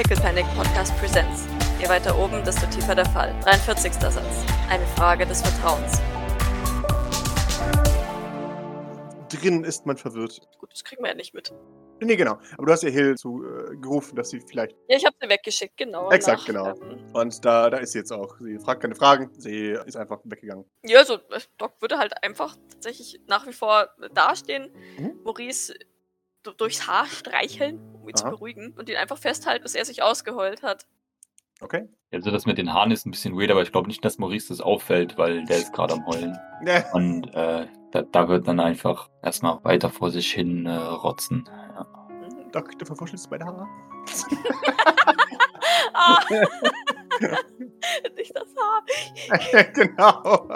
Pickle Panic Podcast Presents. Je weiter oben, desto tiefer der Fall. 43. Satz. Eine Frage des Vertrauens. Drin ist man verwirrt. Gut, das kriegen wir ja nicht mit. Nee, genau. Aber du hast ja Hill zu, äh, gerufen, dass sie vielleicht. Ja, ich habe sie weggeschickt, genau. Exakt, nach, genau. Ähm, Und da, da ist sie jetzt auch. Sie fragt keine Fragen. Sie ist einfach weggegangen. ja, so, äh, Doc würde halt einfach tatsächlich nach wie vor dastehen, Mhm. Maurice durchs Haar streicheln, um ihn zu Aha. beruhigen und ihn einfach festhalten, bis er sich ausgeheult hat. Okay? Also das mit den Haaren ist ein bisschen weird, aber ich glaube nicht, dass Maurice das auffällt, weil der ist gerade am Heulen. Ja. Und äh, da, da wird dann einfach erstmal weiter vor sich hin äh, rotzen. Ja. Mhm. Doc, du verwurschtelst meine Haare. Ah. Nicht das Haar. genau.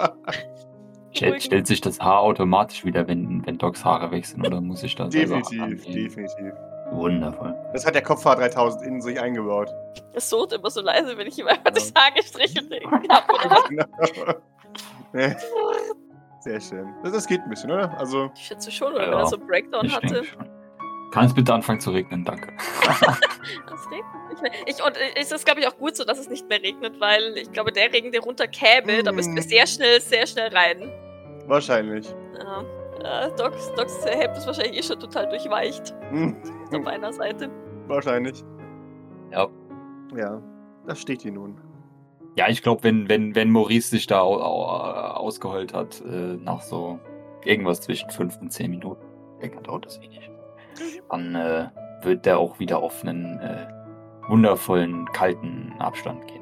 Stell, Beruhigen. stellt sich das Haar automatisch wieder, wenn, wenn Docs Haare wechseln oder muss ich da selber definitiv, definitiv. Wundervoll. Das hat der Kopfhaar 3000 in sich eingebaut. Es surrt immer so leise, wenn ich ihm einfach Ja. durchs Haar gestrichelt habe. Genau. Sehr schön. Das, das geht ein bisschen, oder? Also, Ich schätze schon, oder wenn Ja, er so einen Breakdown Ich hatte. denke schon. Kann es bitte anfangen zu regnen? Danke. Das regnet nicht mehr. Ich, und äh, es ist, glaube ich, auch gut so, dass es nicht mehr regnet, weil ich glaube, der Regen, der runterkäme, da müssten wir Mm. sehr schnell, sehr schnell rein. Wahrscheinlich. Ja. Äh, Docs, Docs Hemd ist wahrscheinlich eh schon total durchweicht Hm, auf einer Seite. wahrscheinlich. Ja. Ja, das steht hier nun. Ja, ich glaube, wenn, wenn, wenn Maurice sich da au, au, ausgeheult hat, äh, nach so irgendwas zwischen 5 und 10 Minuten, länger dauert das eh nicht, dann äh, wird der auch wieder auf einen äh, wundervollen, kalten Abstand gehen.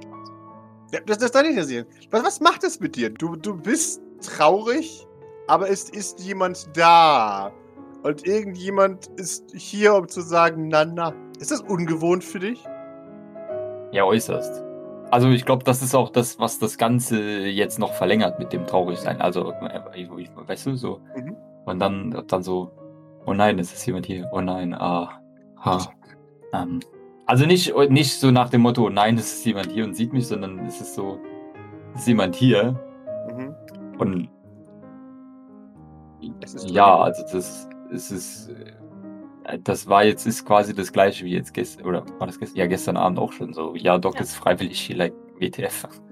Ja, das, das darf ich ja sehen. Was, was macht es mit dir? Du, du bist traurig, aber es ist jemand da. Und irgendjemand ist hier, um zu sagen, na, na. Ist das ungewohnt für dich? Ja, äußerst. Also ich glaube, das ist auch das, was das Ganze jetzt noch verlängert mit dem Traurigsein. Also, weißt du, so. Mhm. Und dann, dann so, oh nein, es ist jemand hier. Oh nein, ah, ha. Ähm, also nicht, nicht so nach dem Motto, oh nein, es ist jemand hier und sieht mich, sondern es ist so, es ist jemand hier. Mhm. Und ist ja, also das, ist, äh, das war jetzt, ist quasi das gleiche wie jetzt gestern, oder war das gestern? Ja, gestern Abend auch schon so. Ja, Doc Ja. ist freiwillig hier, like WTF.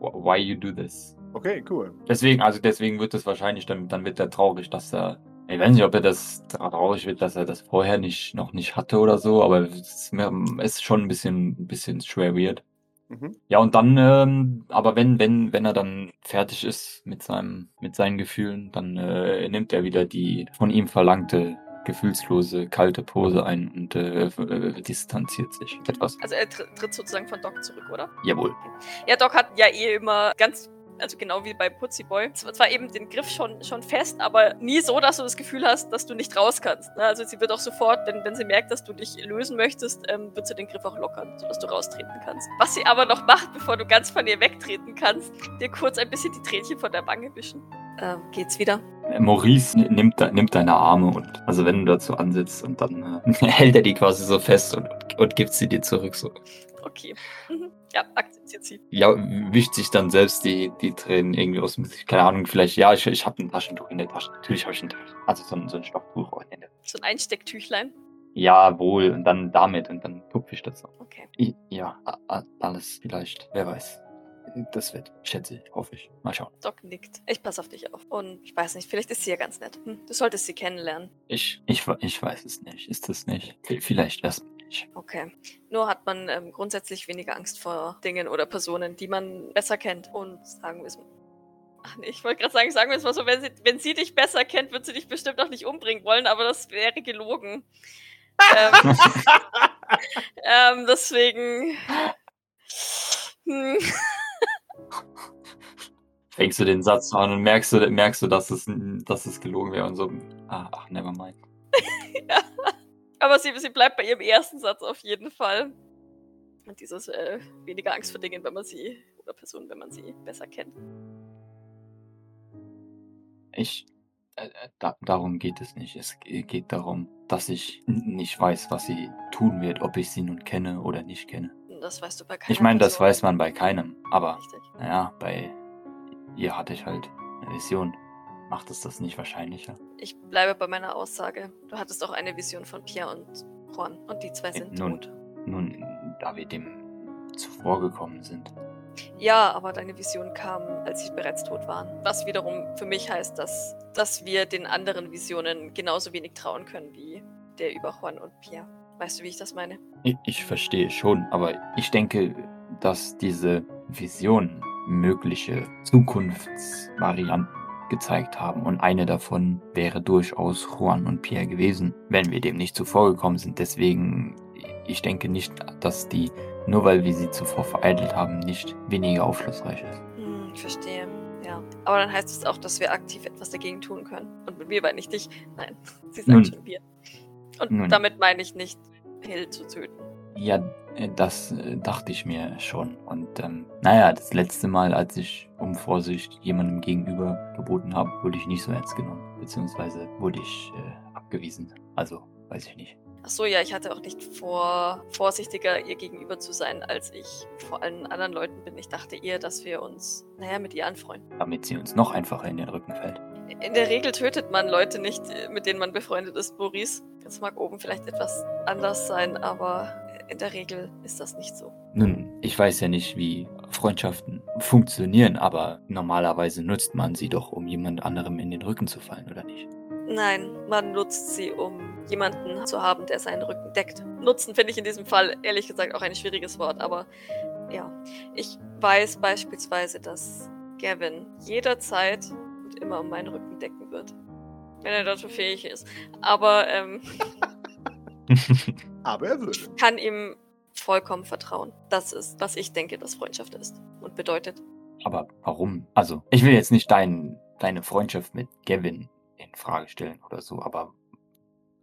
Wh- Why you do this? okay, cool. Deswegen, also deswegen wird es wahrscheinlich, dann, dann wird er traurig, dass er, ich weiß nicht, ob er das traurig wird, dass er das vorher nicht, noch nicht hatte oder so, aber es ist, mir- es ist schon ein bisschen, ein bisschen schwer weird. Mhm. Ja, und dann, ähm, aber wenn, wenn, wenn er dann fertig ist mit seinem, mit seinen Gefühlen, dann äh, nimmt er wieder die von ihm verlangte gefühlslose, kalte Pose ein und äh, äh, distanziert sich etwas. Also er tr tritt sozusagen von Doc zurück, oder? Jawohl. Ja, Doc hat ja eh immer ganz, also genau wie bei Putzi Boy, zwar zwar eben den Griff schon, schon fest, aber nie so, dass du das Gefühl hast, dass du nicht raus kannst. Ne? Also sie wird auch sofort, wenn, wenn sie merkt, dass du dich lösen möchtest, ähm, wird sie den Griff auch lockern, sodass du raustreten kannst. Was sie aber noch macht, bevor du ganz von ihr wegtreten kannst, dir kurz ein bisschen die Tränchen von der Wange wischen. Ähm, geht's wieder? Maurice n- nimmt, nimmt deine Arme und also wenn du dazu ansitzt und dann äh, hält er die quasi so fest und, und gibt sie dir zurück so. Okay. Ja, akzeptiert sie. Ja, wischt sich dann selbst die, die Tränen irgendwie aus dem Gesicht. Keine Ahnung, vielleicht, ja, ich, ich habe ein Taschentuch in der Tasche. Natürlich habe ich ein Taschentuch. Also so ein, so ein Stofftuch in der So ein Einstecktüchlein. Jawohl, und dann damit und dann tupfe ich das so. Okay. I- Ja, alles vielleicht. Wer weiß. Das wird, schätze ich, hoffe ich. Mal schauen. Doc nickt. Ich passe auf dich auf. Und ich weiß nicht, vielleicht ist sie ja ganz nett. Hm, du solltest sie kennenlernen. Ich, ich, ich weiß es nicht. Ist es nicht? Vielleicht erst. Okay. Nur hat man ähm, grundsätzlich weniger Angst vor Dingen oder Personen, die man besser kennt. Und sagen wir es mal. Ach nee, ich wollte gerade sagen, sagen wir es mal so, wenn sie, wenn sie dich besser kennt, wird sie dich bestimmt auch nicht umbringen wollen, aber das wäre gelogen. ähm, ähm, deswegen. Hm, Fängst du den Satz an und merkst du, merkst du, dass es, dass es gelogen wäre und so. Ah, ach, never mind. aber sie, sie bleibt bei ihrem ersten Satz auf jeden Fall. Und dieses äh, weniger Angst vor Dingen, wenn man sie, oder Personen, wenn man sie besser kennt. Ich, äh, äh, da, darum geht es nicht. Es ge- geht darum, dass ich nicht weiß, was sie tun wird, ob ich sie nun kenne oder nicht kenne. Das weißt du bei keiner Ich meine, das Person. weiß man bei keinem, aber Richtig. naja, bei ihr hatte ich halt eine Vision. Macht es das nicht wahrscheinlicher? Ich bleibe bei meiner Aussage. Du hattest auch eine Vision von Pierre und Juan. Und die zwei Ja, sind nun. tot. nun, da wir dem zuvorgekommen sind. Ja, aber deine Vision kam, als sie bereits tot waren. Was wiederum für mich heißt, dass, dass wir den anderen Visionen genauso wenig trauen können wie der über Juan und Pierre. Weißt du, wie ich das meine? Ich, ich verstehe schon, aber ich denke, dass diese Visionen mögliche Zukunftsvarianten gezeigt haben und eine davon wäre durchaus Juan und Pierre gewesen, wenn wir dem nicht zuvorgekommen sind. Deswegen, ich denke nicht, dass die, nur weil wir sie zuvor vereitelt haben, nicht weniger aufschlussreich ist. Hm, ich verstehe. Ja. Aber dann heißt es auch, dass wir aktiv etwas dagegen tun können. Und mit wir, weil nicht dich. Nein, sie sagt Nun. schon wir. Und Nun. damit meine ich nicht, Hill zu töten. Ja, äh, das äh, dachte ich mir schon. Und ähm, naja, das letzte Mal, als ich um Vorsicht jemandem gegenüber geboten habe, wurde ich nicht so ernst genommen. Beziehungsweise wurde ich äh, abgewiesen. Also, weiß ich nicht. Ach so, ja, ich hatte auch nicht vor, vorsichtiger ihr gegenüber zu sein, als ich vor allen anderen Leuten bin. Ich dachte eher, dass wir uns, naja, mit ihr anfreunden. Damit sie uns noch einfacher in den Rücken fällt. In der Regel tötet man Leute nicht, äh, mit denen man befreundet ist, Maurice. Das mag oben vielleicht etwas anders sein, aber in der Regel ist das nicht so. Nun, ich weiß ja nicht, wie Freundschaften funktionieren, aber normalerweise nutzt man sie doch, um jemand anderem in den Rücken zu fallen, oder nicht? Nein, man nutzt sie, um jemanden zu haben, der seinen Rücken deckt. Nutzen finde ich in diesem Fall ehrlich gesagt auch ein schwieriges Wort, aber ja. Ich weiß beispielsweise, dass Gavin jederzeit und immer um meinen Rücken decken wird. Wenn er dazu fähig ist. Aber ähm, Aber er würde. kann ihm vollkommen vertrauen. Das ist, was ich denke, dass Freundschaft ist und bedeutet. aber warum? Also, ich will jetzt nicht dein, deine Freundschaft mit Gavin in Frage stellen oder so, aber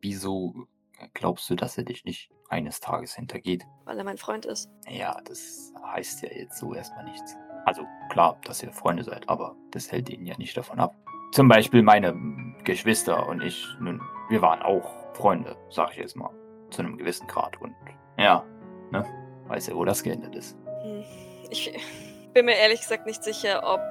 wieso glaubst du, dass er dich nicht eines Tages hintergeht? Weil er mein Freund ist. Ja, das heißt ja jetzt so erstmal nichts. Also klar, dass ihr Freunde seid, aber das hält ihn ja nicht davon ab. Zum Beispiel meine Geschwister und ich, nun, wir waren auch Freunde, sag ich jetzt mal, zu einem gewissen Grad. Und ja, ne, weiß ja, wo das geendet ist. Ich bin mir ehrlich gesagt nicht sicher, ob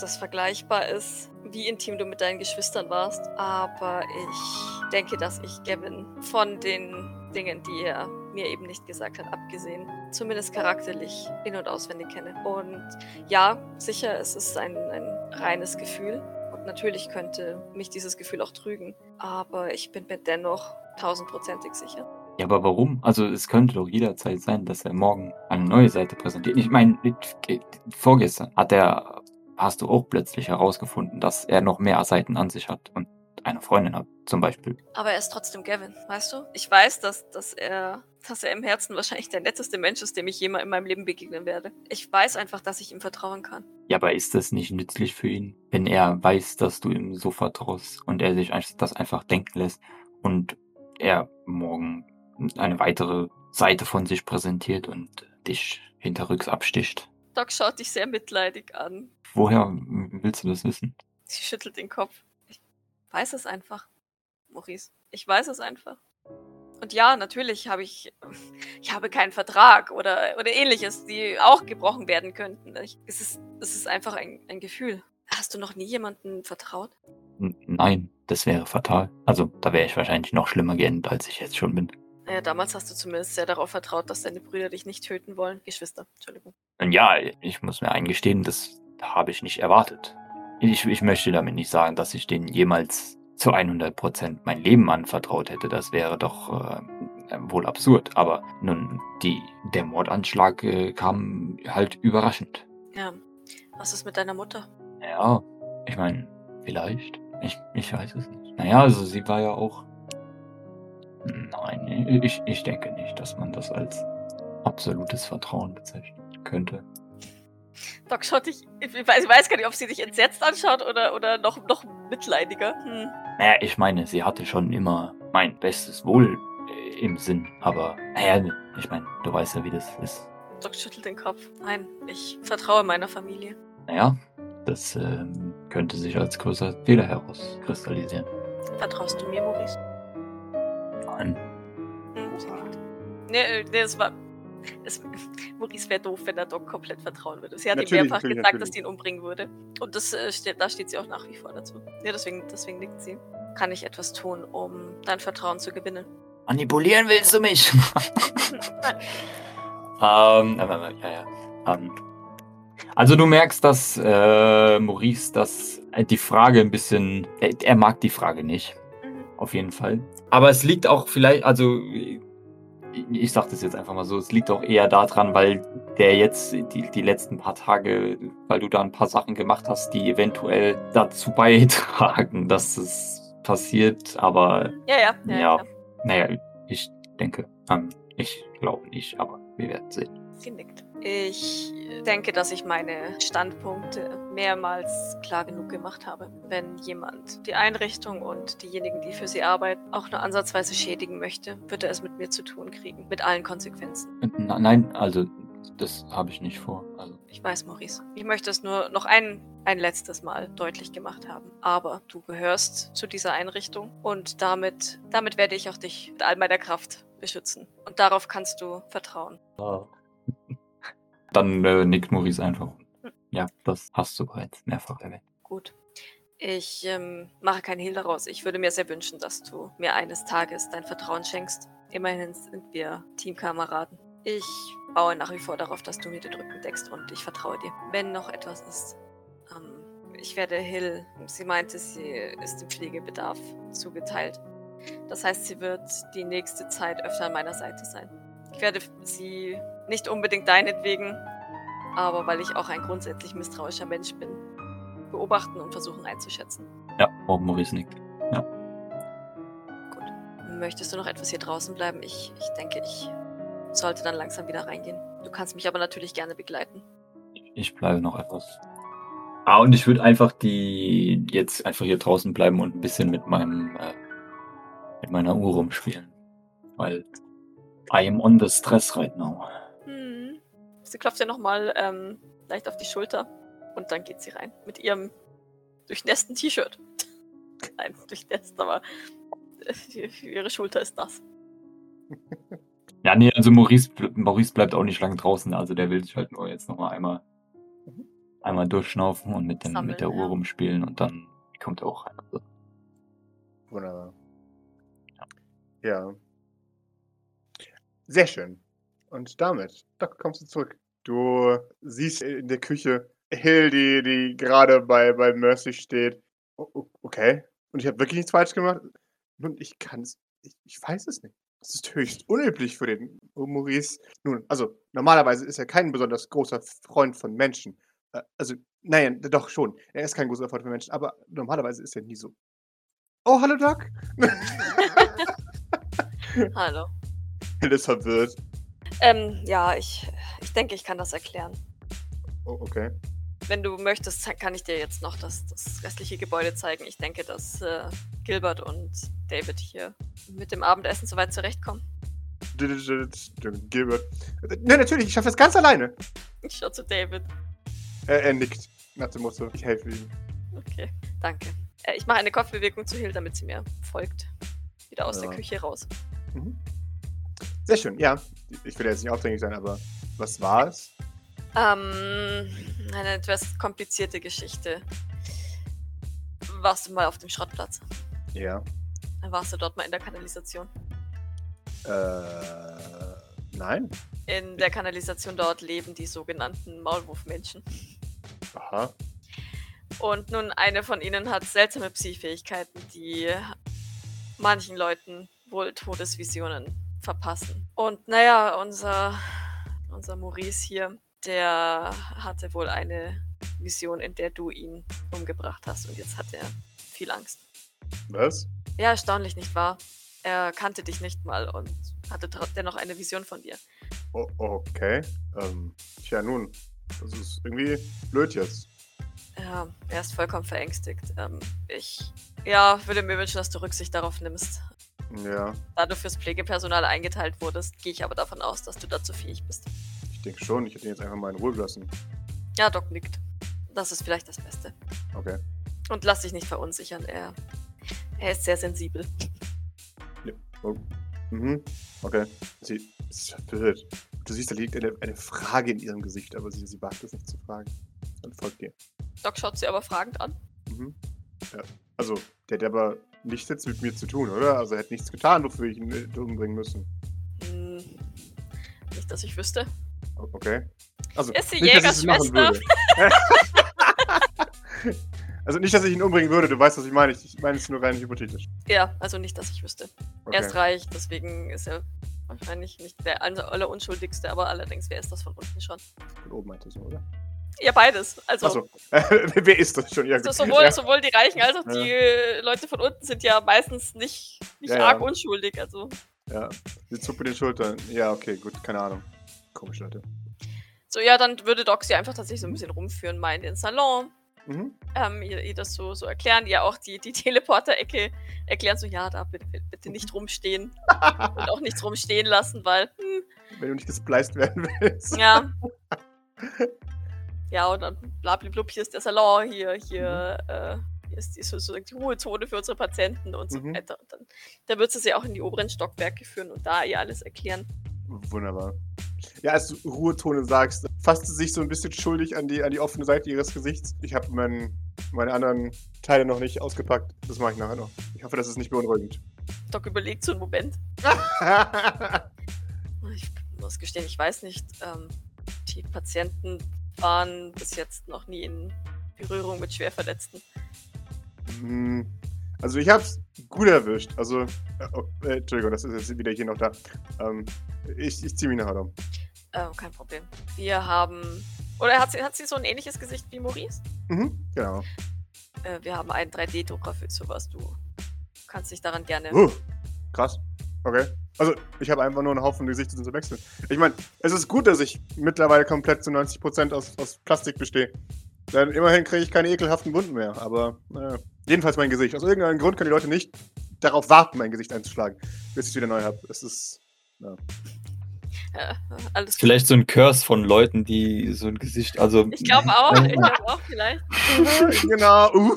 das vergleichbar ist, wie intim du mit deinen Geschwistern warst. Aber ich denke, dass ich Gavin von den Dingen, die er mir eben nicht gesagt hat, abgesehen, zumindest charakterlich in- und auswendig kenne. Und ja, sicher, es ist ein, ein reines Gefühl. Und natürlich könnte mich dieses Gefühl auch trügen. Aber ich bin mir dennoch tausendprozentig sicher. Ja, aber warum? Also es könnte doch jederzeit sein, dass er morgen eine neue Seite präsentiert. Ich meine, vorgestern hat er, hast du auch plötzlich herausgefunden, dass er noch mehr Seiten an sich hat und eine Freundin hat, zum Beispiel. Aber er ist trotzdem Gavin, weißt du? Ich weiß, dass, dass, er, dass er im Herzen wahrscheinlich der netteste Mensch ist, dem ich jemals in meinem Leben begegnen werde. Ich weiß einfach, dass ich ihm vertrauen kann. Ja, aber ist das nicht nützlich für ihn, wenn er weiß, dass du ihm so vertraust und er sich das einfach denken lässt und er morgen eine weitere Seite von sich präsentiert und dich hinterrücks absticht? Doc schaut dich sehr mitleidig an. Woher willst du das wissen? Sie schüttelt den Kopf. Ich weiß es einfach, Maurice. Ich weiß es einfach. Und ja, natürlich habe ich, ich habe keinen Vertrag oder, oder ähnliches, die auch gebrochen werden könnten. Ich, es, ist, es ist einfach ein, ein Gefühl. Hast du noch nie jemandem vertraut? Nein, das wäre fatal. Also, da wäre ich wahrscheinlich noch schlimmer geendet, als ich jetzt schon bin. Naja, damals hast du zumindest sehr darauf vertraut, dass deine Brüder dich nicht töten wollen. Geschwister, Entschuldigung. Ja, ich muss mir eingestehen, das habe ich nicht erwartet. Ich, ich möchte damit nicht sagen, dass ich denen jemals zu 100% mein Leben anvertraut hätte. Das wäre doch äh, wohl absurd. Aber nun, die, der Mordanschlag äh, kam halt überraschend. Ja. Was ist mit deiner Mutter? Ja, ich meine, vielleicht. Ich, ich weiß es nicht. Naja, also sie war ja auch. Nein, ich, ich denke nicht, dass man das als absolutes Vertrauen bezeichnen könnte. Doc schaut dich. Ich weiß, ich weiß gar nicht, ob sie dich entsetzt anschaut oder, oder noch, noch mitleidiger. Hm. Naja, ich meine, sie hatte schon immer mein bestes Wohl äh, im Sinn, aber naja, ich meine, du weißt ja, wie das ist. Doc schüttelt den Kopf. Nein, ich vertraue meiner Familie. Naja, das ähm, könnte sich als großer Fehler herauskristallisieren. Vertraust du mir, Maurice? Nein. Nickt. Nee, äh, nee, es war. Es, Maurice wäre doof, wenn er Doc komplett vertrauen würde. Sie hat ihm Natürlich, mehrfach natürlich, gesagt, natürlich. dass sie ihn umbringen würde. Und das, äh, steht, da steht sie auch nach wie vor dazu. Ja, deswegen, deswegen nickt sie. Kann ich etwas tun, um dein Vertrauen zu gewinnen? Manipulieren willst du mich? ähm, äh, ja, ja. Ähm, also du merkst, dass äh, Maurice das, äh, die Frage ein bisschen, er, er mag die Frage nicht, Mhm. auf jeden Fall. Aber es liegt auch vielleicht, also ich, ich sag das jetzt einfach mal so, es liegt auch eher daran, weil der jetzt die, die letzten paar Tage, weil du da ein paar Sachen gemacht hast, die eventuell dazu beitragen, dass es passiert, aber Ja, ja, ja. Ja. ja. naja, ich denke, ähm, ich glaube nicht, aber wir werden sehen. Sie nickt. Ich denke, dass ich meine Standpunkte mehrmals klar genug gemacht habe. Wenn jemand die Einrichtung und diejenigen, die für sie arbeiten, auch nur ansatzweise schädigen möchte, wird er es mit mir zu tun kriegen. Mit allen Konsequenzen. Nein, also das habe ich nicht vor. Also, Ich weiß, Maurice. Ich möchte es nur noch ein, ein letztes Mal deutlich gemacht haben. Aber du gehörst zu dieser Einrichtung und damit, damit werde ich auch dich mit all meiner Kraft beschützen. Und darauf kannst du vertrauen. Dann äh, nickt Maurice einfach. Ja, das hast du bereits mehrfach erwähnt. Gut. Ich ähm, mache keinen Hehl daraus. Ich würde mir sehr wünschen, dass du mir eines Tages dein Vertrauen schenkst. Immerhin sind wir Teamkameraden. Ich baue nach wie vor darauf, dass du mir den Rücken deckst und ich vertraue dir. Wenn noch etwas ist, ähm, ich werde Hill, sie meinte, sie ist im Pflegebedarf zugeteilt. Das heißt, sie wird die nächste Zeit öfter an meiner Seite sein. Ich werde sie nicht unbedingt deinetwegen, aber weil ich auch ein grundsätzlich misstrauischer Mensch bin, beobachten und versuchen einzuschätzen. Ja, oh, Maurice nickt. Gut. Möchtest du noch etwas hier draußen bleiben? Ich, ich denke, ich sollte dann langsam wieder reingehen. Du kannst mich aber natürlich gerne begleiten. Ich bleibe noch etwas. Ah, und ich würde einfach die jetzt einfach hier draußen bleiben und ein bisschen mit meinem äh, mit meiner Uhr rumspielen. Weil I am the stress right now. Hm. Sie klopft dir nochmal ähm, leicht auf die Schulter und dann geht sie rein. Mit ihrem durchnässten T-Shirt. Nein, durchnässt, aber äh, ihre Schulter ist nass. Ja, nee, also Maurice, Maurice bleibt auch nicht lange draußen, also der will sich halt nur jetzt nochmal einmal einmal durchschnaufen und mit, dem, Sammeln, mit der Uhr ja. rumspielen und dann kommt er auch rein. Also, Wunderbar. Ja. Sehr schön. Und damit, Doc, kommst du zurück. Du siehst in der Küche Hill, die, die gerade bei, bei Mercy steht. Okay. Und ich habe wirklich nichts falsch gemacht. Nun, ich kann es. Ich, ich weiß es nicht. Das ist höchst unüblich für den Maurice. Nun, also normalerweise ist er kein besonders großer Freund von Menschen. Äh, Also, nein, doch schon. Er ist kein großer Freund von Menschen, aber normalerweise ist er nie so. Oh, hallo Doc. Hallo. Hill ist verwirrt. Ähm, ja, ich, ich denke, ich kann das erklären. Oh, okay. Wenn du möchtest, kann ich dir jetzt noch das, das restliche Gebäude zeigen. Ich denke, dass äh, Gilbert und David hier mit dem Abendessen soweit zurechtkommen. Gilbert. Nein, natürlich, ich schaffe das ganz alleine. Ich schau zu David. Er, er nickt. Nach dem Motto, ich helfe ihm. Okay, danke. Äh, ich mache eine Kopfbewegung zu Hill, damit sie mir folgt. Wieder aus der Ja. Küche raus. Mhm. Sehr schön, ja. Ich will jetzt nicht aufdringlich sein, aber was war es? Ähm, eine etwas komplizierte Geschichte. Warst du mal auf dem Schrottplatz? Ja. Dann warst du dort mal in der Kanalisation. Äh, nein. In der Kanalisation dort leben die sogenannten Maulwurfmenschen. Aha. Und nun, eine von ihnen hat seltsame Psi-Fähigkeiten, die manchen Leuten wohl Todesvisionen verpassen. Und naja, unser, unser Maurice hier, der hatte wohl eine Vision, in der du ihn umgebracht hast. Und jetzt hat er viel Angst. Was? Ja, erstaunlich, nicht wahr? Er kannte dich nicht mal und hatte dennoch eine Vision von dir. Oh, okay. Ähm, tja, nun. Das ist irgendwie blöd jetzt. Ja, er ist vollkommen verängstigt. Ähm, ich, ja, würde mir wünschen, dass du Rücksicht darauf nimmst. Ja, Da du fürs Pflegepersonal eingeteilt wurdest, gehe ich aber davon aus, dass du dazu fähig bist. ich denke schon. Ich hätte ihn jetzt einfach mal in Ruhe gelassen. Ja, Doc nickt. Das ist vielleicht das Beste. Okay. Und lass dich nicht verunsichern, er, er ist sehr sensibel. Oh. Mhm. Okay. Sie ist verwirrt. Du siehst, da liegt eine, eine Frage in ihrem Gesicht, aber sie, sie wagt es nicht zu fragen. Dann folgt dir. Doc schaut sie aber fragend an. Mhm. Ja. Also, der hat aber nichts jetzt mit mir zu tun, oder? Also er hat nichts getan, wofür ich ihn hätte umbringen müssen. Hm, nicht, dass ich wüsste. Okay. Also, Ist die nicht, dass ich es machen Jägerschwester? würde. also nicht, dass ich ihn umbringen würde, du weißt, was ich meine. Ich, meine es nur rein hypothetisch. Ja, also nicht, dass ich wüsste. Okay. Er ist reich, deswegen ist er wahrscheinlich nicht der aller- allerunschuldigste, aber allerdings, wer ist das von unten schon? Von oben meintest du, oder? Ja, beides. Also, Achso. Wer ist das schon? Ja, also gut. sowohl, ja. sowohl die Reichen als auch die Leute von unten sind ja meistens nicht, nicht arg unschuldig. Also, ja. Sie zuckt mit den Schultern. Ja, okay, gut, keine Ahnung. Komisch, Leute. so ja, dann würde Doc sie einfach tatsächlich so ein bisschen rumführen, mal in den Salon. Mhm. ähm, ihr, ihr das so, so erklären, ihr auch die, die Teleporter-Ecke erklären, so ja, da bitte, bitte nicht rumstehen und auch nichts rumstehen lassen, weil, hm, Wenn du nicht gespliced werden willst. ja. ja, und dann blablablub, hier ist der Salon, hier, hier, äh, hier ist die, sozusagen die Ruhezone für unsere Patienten und so Mhm. weiter. Und dann, dann wird sie sie auch in die oberen Stockwerke führen und da ihr alles erklären. Wunderbar. Ja, als du Ruhetone sagst, fasst sie sich so ein bisschen schuldig an die, an die offene Seite ihres Gesichts. Ich habe mein, meine anderen Teile noch nicht ausgepackt. Das mache ich nachher noch. Ich hoffe, das ist nicht beunruhigend. Doc überlegt so einen Moment. Ich muss gestehen, ich weiß nicht. Ähm, die Patienten waren bis jetzt noch nie in Berührung mit Schwerverletzten. Hm, also ich hab's gut erwischt. Also, äh, oh, äh, Entschuldigung, das ist jetzt wieder hier noch da. Ähm, ich ich ziehe mich nachher um. Ähm, kein Problem. Wir haben. Oder hat sie, hat sie so ein ähnliches Gesicht wie Maurice? Mhm, genau. Äh, wir haben einen 3D-Drucker für sowas. Du kannst dich daran gerne. Uh, krass. Okay. Also, ich habe einfach nur einen Haufen Gesichter zu wechseln. Ich meine, es ist gut, dass ich mittlerweile komplett zu 90% aus, aus Plastik bestehe. Denn immerhin kriege ich keine ekelhaften Wunden mehr. Aber, naja. Jedenfalls mein Gesicht. Aus irgendeinem Grund können die Leute nicht darauf warten, mein Gesicht einzuschlagen, bis ich es wieder neu habe. Es ist. Äh, alles gut. Vielleicht so ein Curse von Leuten, die so ein Gesicht, also. Ich glaube auch. Ich glaube auch vielleicht. genau. Uh.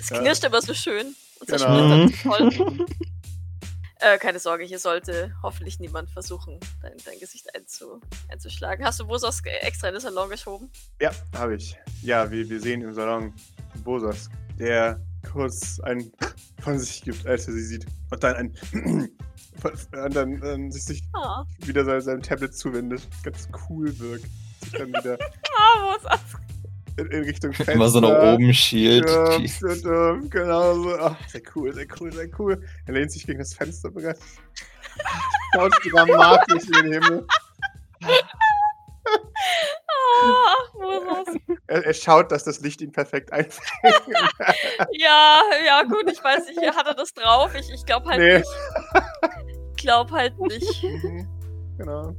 Es Ja. knirscht aber so schön. Und Genau. toll. Äh, keine Sorge, hier sollte hoffentlich niemand versuchen, dein, dein Gesicht einzu, einzuschlagen. Hast du Bosos extra in den Salon geschoben? Ja, habe ich. Ja, wir, wir sehen im Salon Bosas, der kurz ein von sich gibt, als er sie sieht. Und dann ein und dann ähm, sich, sich Ah, wieder sein, seinem Tablet zuwendet. Ganz cool wirkt. Sich dann wieder ah Bosos. In, in Richtung Fenster. Immer so nach oben schielt. Ja, ähm, genau so. Ach, sehr cool, sehr cool, sehr cool. Er lehnt sich gegen das Fenster bereits. Schaut dramatisch in den Himmel. Ah. Er, er schaut, dass das Licht ihn perfekt einfängt. Ja, ja, gut, ich weiß nicht, hat er das drauf? Ich, ich glaube halt Nee. nicht. Ich glaube halt nicht. Mhm, genau.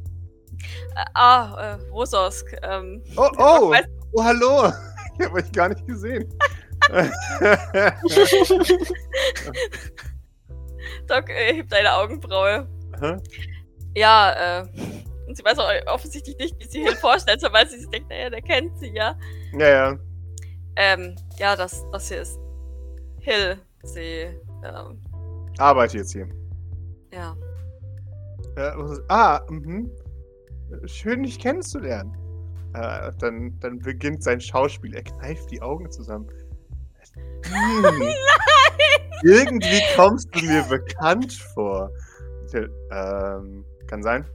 Äh, ah, äh, Bosos. Ähm, Oh, oh! weiß- Oh, hallo! Ich habe euch gar nicht gesehen. Doc äh, hebt eine Augenbraue. Hä? Ja, äh, und sie weiß auch offensichtlich nicht, wie sie Hill vorstellt, weil sie sich denkt, naja, der kennt sie ja. ja, ja. Ähm, ja, das, das hier ist Hill. Sie, ähm, Arbeite jetzt hier. ja. Äh, ah, mhm. Schön, dich kennenzulernen. Äh, dann, dann beginnt sein Schauspiel. Er kneift die Augen zusammen. Hm. Irgendwie kommst du mir bekannt vor. Ähm, kann sein.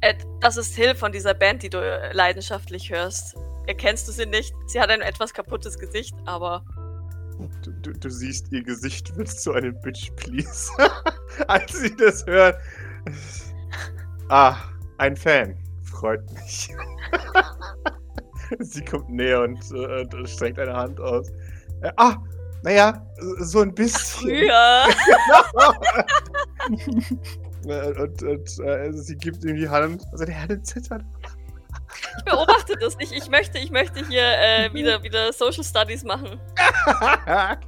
Äh, das ist Hill von dieser Band, die du äh, leidenschaftlich hörst. Erkennst du sie nicht? Sie hat ein etwas kaputtes Gesicht, aber Du, du, du siehst, ihr Gesicht wird zu einem Bitch, please. Als sie das hört. Ah, ein Fan. Freut mich. sie kommt näher und, äh, und streckt eine Hand aus. Äh, ah, naja, so ein bisschen. früher. Äh, und und äh, sie gibt ihm die Hand. Also der Hände zittert. Ich beobachte das nicht. Ich möchte, ich möchte hier äh, wieder, wieder Social Studies machen.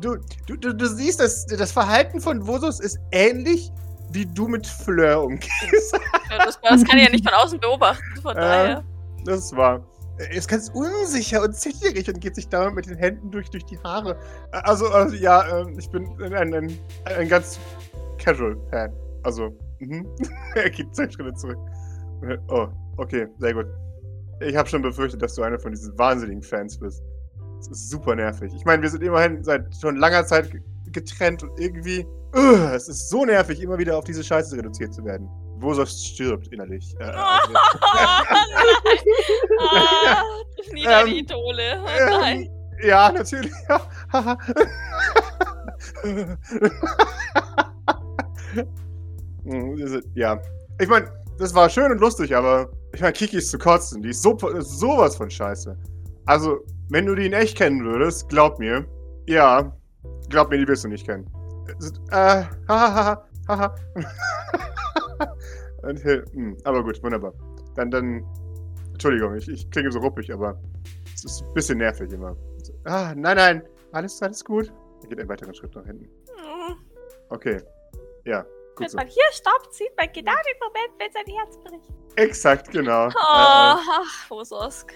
du, du, du, du siehst, das, das Verhalten von Vosus ist ähnlich, wie du mit Fleur umgehst. Ja, das, das kann ich ja nicht von außen beobachten. Von Äh, daher. Das war. Er ist ganz unsicher und zitterig und geht sich damit mit den Händen durch, durch die Haare. Also, also ja, ähm, ich bin ein, ein, ein ganz Casual-Fan. Also, mhm. er geht zwei Schritte zurück. Oh, okay, sehr gut. Ich habe schon befürchtet, dass du einer von diesen wahnsinnigen Fans bist. Es ist super nervig. Ich meine, wir sind immerhin seit schon langer Zeit getrennt und irgendwie. Uh, es ist so nervig, immer wieder auf diese Scheiße reduziert zu werden. Wosos stirbt innerlich. Äh, Oh, also, nein. Ah, triff nie deine Ähm, Idole. Oh, ähm, nein. ja, natürlich. Ja. ist-. Ich meine, das war schön und lustig, aber ich meine, Kiki ist zu kotzen. Die ist so, sowas von scheiße. Also, wenn du die in echt kennen würdest, glaub mir, ja, glaub mir, die wirst du nicht kennen. Ist- Äh, hahaha, haha. Äh, hm, aber gut, wunderbar. Dann, dann, Entschuldigung, ich, ich klinge so ruppig, aber es ist ein bisschen nervig immer. Ah, nein, nein, alles, alles gut. Er geht einen weiteren Schritt nach hinten. Okay, ja, gut Wenn so. man hier stoppt, sieht man genau den Moment, wenn sein Herz bricht. Exakt, genau. Oh, ach, Wososk.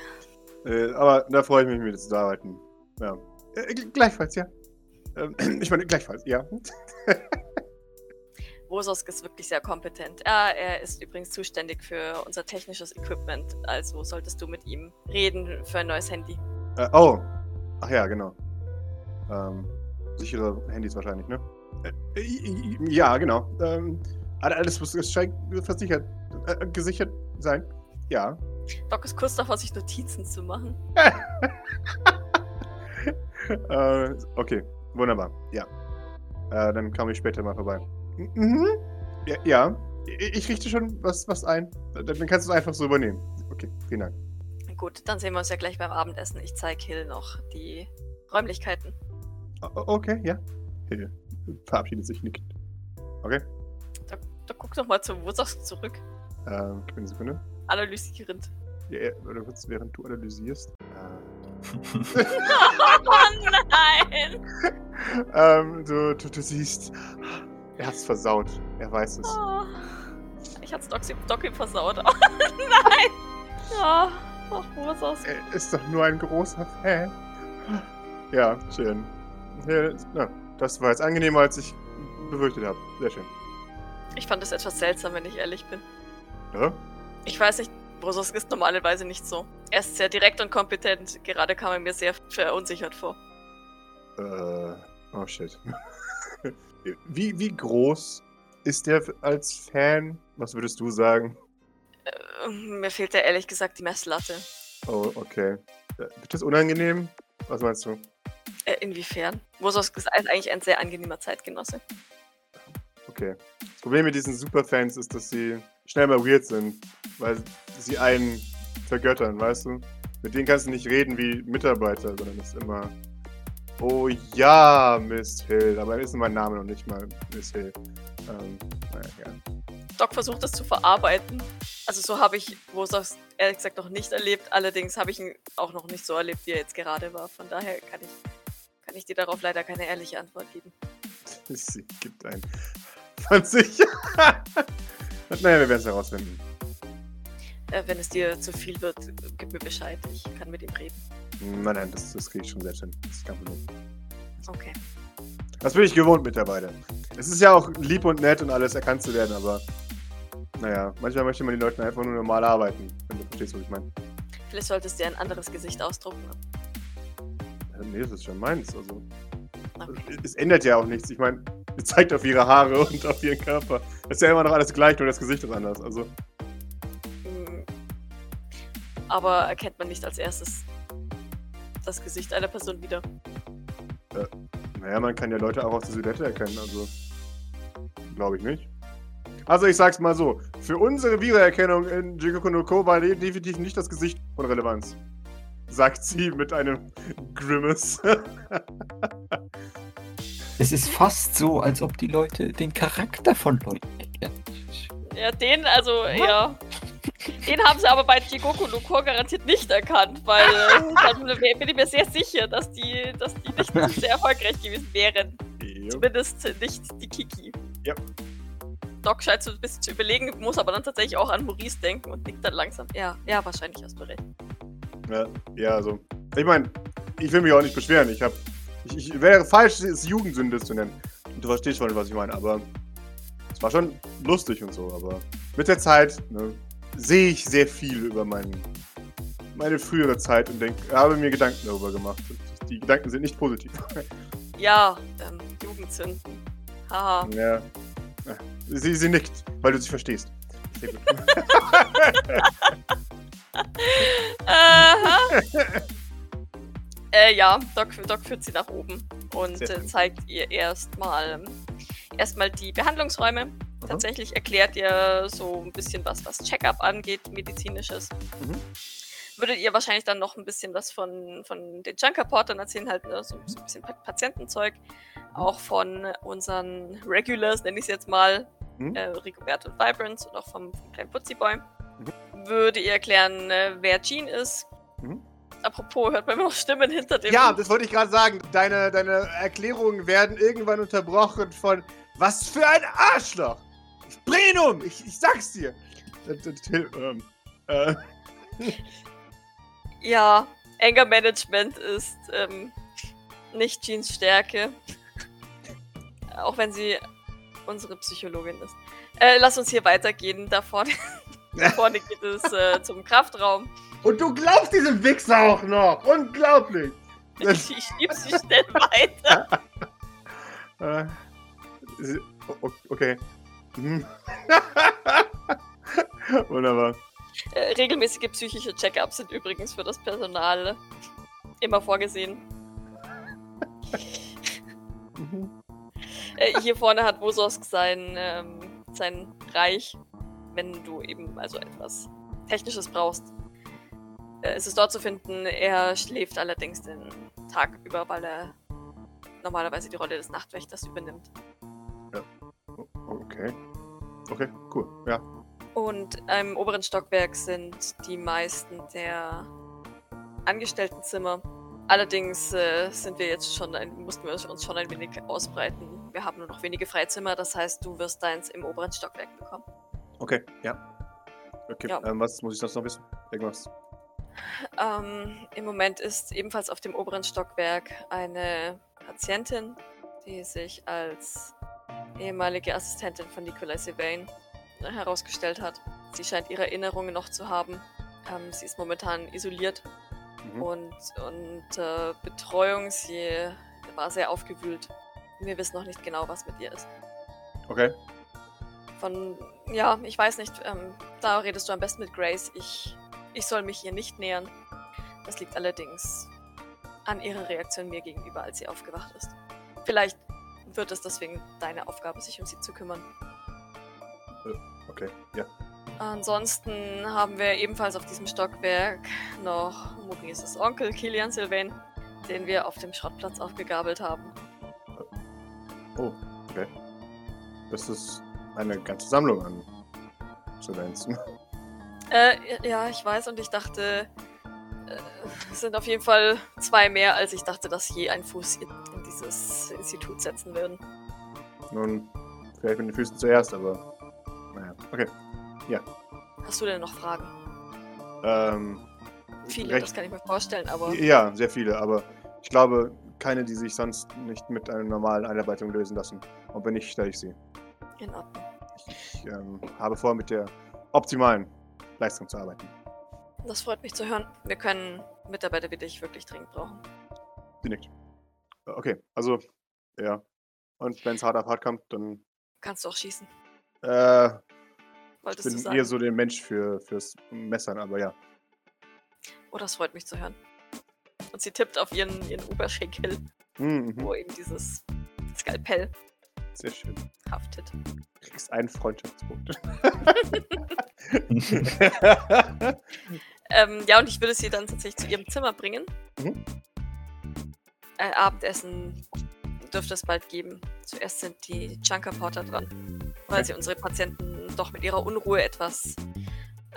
Äh, äh, aber da freue ich mich, mit dir zu arbeiten. Ja. Äh, gleichfalls, ja. Ähm, ich meine, gleichfalls, ja. Wososk ist wirklich sehr kompetent. Ja, er ist übrigens zuständig für unser technisches Equipment. Also solltest du mit ihm reden für ein neues Handy. Äh, oh. Ach ja, genau. Ähm, sichere Handys wahrscheinlich, ne? Äh, i- ja, genau. Ähm, all- alles muss versichert, äh, gesichert sein. Ja. Doc ist kurz davor, sich Notizen zu machen. äh, okay, wunderbar. Ja. Äh, dann komme ich später mal vorbei. Mhm. Ja, ja. Ich, ich richte schon was, was ein. Dann dann kannst du es einfach so übernehmen. Okay, vielen Dank. Gut, dann sehen wir uns ja gleich beim Abendessen. Ich zeige Hill noch die Räumlichkeiten. O- Okay, ja. Hill verabschiedet sich nickt. Okay. Da guck doch mal zu Wososk zurück. Ähm, gib mir eine Sekunde. Analysierend. Ja, ja, oder kurz, während du analysierst. Äh, Oh nein! ähm, du, du, du siehst, er hat's versaut. Er weiß es. Oh, ich hab's Doc, Doc ihm versaut. Oh nein! Ja, ach, Wososk. Er ist doch nur ein großer Fan. Ja, schön. Ja, na, das war jetzt angenehmer, als ich befürchtet habe. Sehr schön. Ich fand es etwas seltsam, wenn ich ehrlich bin. Ja? Ich weiß nicht, Wososk ist normalerweise nicht so. Er ist sehr direkt und kompetent. Gerade kam er mir sehr verunsichert vor. Äh, oh shit. wie, wie groß ist der als Fan? Was würdest du sagen? Äh, mir fehlt da ehrlich gesagt die Messlatte. Oh, okay. Wird das unangenehm? Was meinst du? Äh, inwiefern? Wososk ist eigentlich ein sehr angenehmer Zeitgenosse. Okay. Das Problem mit diesen Superfans ist, dass sie schnell mal weird sind, weil sie einen vergöttern, weißt du? Mit denen kannst du nicht reden wie Mitarbeiter, sondern es ist immer. Oh ja, Miss Hill. Aber dann ist mein Name noch nicht mal Miss Hill. Ähm, naja, ja. Doc versucht das zu verarbeiten. Also so habe ich Wososk ehrlich gesagt noch nicht erlebt. Allerdings habe ich ihn auch noch nicht so erlebt, wie er jetzt gerade war. Von daher kann ich, kann ich dir darauf leider keine ehrliche Antwort geben. Sie gibt ein. Von sich. naja, wir werden es herausfinden. Äh, wenn es dir zu viel wird, gib mir Bescheid. Ich kann mit ihm reden. Nein, nein, das, das kriege ich schon selbst hin. Das ist kein Problem. Okay. Das bin ich gewohnt mittlerweile. Es ist ja auch lieb und nett und alles erkannt zu werden, aber naja, manchmal möchte man die Leuten einfach nur normal arbeiten, wenn du verstehst, was ich meine. Vielleicht solltest du dir ein anderes Gesicht ausdrucken. Ja, Nee, das ist schon meins. Also, Okay. es ändert ja auch nichts. Ich meine, sie zeigt auf ihre Haare und auf ihren Körper. Es ist ja immer noch alles gleich, nur das Gesicht ist anders. Also. Aber erkennt man nicht als erstes das Gesicht einer Person wieder. naja, man kann ja Leute auch aus der Silhouette erkennen, also glaube ich nicht. Also ich sag's mal so, für unsere Wiedererkennung in Jigoku no Ko war de- definitiv nicht das Gesicht von Relevanz. Sagt sie mit einem Grimace. Es ist fast so, als ob die Leute den Charakter von Leuten erkennen. Ja, den, also, ja. Den haben sie aber bei Jigoku no Ko garantiert nicht erkannt, weil äh, dann bin ich mir sehr sicher, dass die, dass die nicht sehr erfolgreich gewesen wären. Jo. Zumindest nicht die Kiki. Ja. Doc scheint so ein bisschen zu überlegen, muss aber dann tatsächlich auch an Maurice denken und nickt dann langsam. Ja, ja, wahrscheinlich hast du recht. Ja, ja, also. Ich meine, ich will mich auch nicht beschweren. Ich hab. Ich, ich wäre falsch, es Jugendsünde zu nennen. Und du verstehst schon, was ich meine, aber. Es war schon lustig und so, aber mit der Zeit ne, sehe ich sehr viel über meinen, meine frühere Zeit und denk, habe mir Gedanken darüber gemacht. Und Die Gedanken sind nicht positiv. Ja, ähm, Jugendsinn. Haha. ja. Sie, sie nickt, weil du sie verstehst. Sehr gut. Aha. äh, ja, Doc, Doc führt sie nach oben und äh, zeigt ihr erstmal erstmal die Behandlungsräume. Tatsächlich erklärt ihr so ein bisschen was, was Check-up angeht, medizinisches. Mhm. Würdet ihr wahrscheinlich dann noch ein bisschen was von, von den Junker-Portern erzählen, halt ne, so, so ein bisschen Pa- Patientenzeug. Auch von unseren Regulars, nenne ich es jetzt mal, Mhm. äh, Rigobert und Vibrance und auch vom, vom kleinen Putzi-Boy. Würde ihr erklären, äh, wer Jean ist. Mhm. Apropos, hört man immer noch Stimmen hinter dem. Ja, das wollte ich gerade sagen. Deine, deine Erklärungen werden irgendwann unterbrochen von Was für ein Arschloch! Ich bring ihn um! Ich, ich sag's dir! Ähm, äh, Ja, Anger Management ist ähm, nicht Jeans Stärke. Auch wenn sie unsere Psychologin ist. Äh, lass uns hier weitergehen. Da vorne, da vorne geht es äh, zum Kraftraum. Und du glaubst diesem Wichser auch noch! Unglaublich! Ich, ich schieb sie schnell weiter. Äh, okay. Wunderbar. Äh, regelmäßige psychische Check-ups sind übrigens für das Personal immer vorgesehen. Mhm. Äh, hier vorne hat Wososk sein, ähm, sein Reich, wenn du eben also etwas Technisches brauchst. Äh, ist es dort zu finden. Er schläft allerdings den Tag über, weil er normalerweise die Rolle des Nachtwächters übernimmt. Okay. Okay, cool. Ja. Und im oberen Stockwerk sind die meisten der Angestelltenzimmer. Allerdings äh, sind wir jetzt schon ein, mussten wir uns schon ein wenig ausbreiten. Wir haben nur noch wenige Freizimmer, das heißt, du wirst deins im oberen Stockwerk bekommen. Okay, ja. Okay, Ja. Ähm, was muss ich sonst noch wissen? Irgendwas? Ähm, Im Moment ist ebenfalls auf dem oberen Stockwerk eine Patientin, die sich als ehemalige Assistentin von Nikolai Sylvain äh, herausgestellt hat. Sie scheint ihre Erinnerungen noch zu haben. Ähm, sie ist momentan isoliert Mhm. und, und äh, Betreuung, sie war sehr aufgewühlt. Wir wissen noch nicht genau, was mit ihr ist. Okay. Von, ja, ich weiß nicht, ähm, da redest du am besten mit Grace. Ich, ich soll mich ihr nicht nähern. Das liegt allerdings an ihrer Reaktion mir gegenüber, als sie aufgewacht ist. Vielleicht wird es deswegen deine Aufgabe, sich um sie zu kümmern. Okay, ja. Ansonsten haben wir ebenfalls auf diesem Stockwerk noch Maurices Onkel Kilian Sylvain, den wir auf dem Schrottplatz aufgegabelt haben. Oh, okay. Das ist eine ganze Sammlung an Sylvains. Äh, ja, ich weiß und ich dachte, äh, es sind auf jeden Fall zwei mehr, als ich dachte, dass je ein Fuß dieses Institut setzen würden. Nun, vielleicht mit den Füßen zuerst, aber. Naja, okay. Hast du denn noch Fragen? Ähm, Viele, recht- das kann ich mir vorstellen, aber Ja, sehr viele, aber ich glaube, keine, die sich sonst nicht mit einer normalen Einarbeitung lösen lassen. Und wenn nicht, stelle ich sie. in Ordnung. Ich ähm, habe vor, mit der optimalen Leistung zu arbeiten. Das freut mich zu hören. Wir können Mitarbeiter wie dich wirklich dringend brauchen. Sie nickt. Okay, also, ja. Und wenn es hart auf hart kommt, dann. Kannst du auch schießen, Äh, ich wolltest du bin sagen. eher so der Mensch für, fürs Messern, aber ja. Oh, das freut mich zu hören. Und sie tippt auf ihren, ihren Oberschenkel, Hm, mhm. wo eben dieses Skalpell Sehr schön. haftet. Du kriegst einen Freundschaftspunkt. Ähm, ja, und ich würde sie dann tatsächlich zu ihrem Zimmer bringen. Mhm. Äh, Abendessen dürfte es bald geben. Zuerst sind die Junker Porter dran, weil sie unsere Patienten doch mit ihrer Unruhe etwas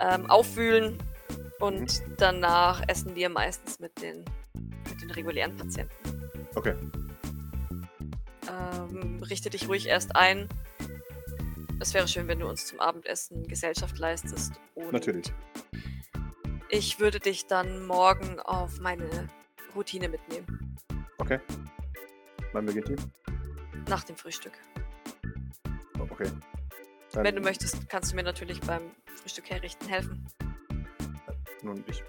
ähm, aufwühlen. Und Mhm. danach essen wir meistens mit den, mit den regulären Patienten. okay. Ähm, richte dich ruhig erst ein. Es wäre schön, wenn du uns zum Abendessen Gesellschaft leistest. Natürlich. Ich würde dich dann morgen auf meine Routine mitnehmen. Okay. Wann beginnt die? Nach dem Frühstück. Oh, okay. Dann, Wenn du möchtest, kannst du mir natürlich beim Frühstück herrichten helfen. Nun, ich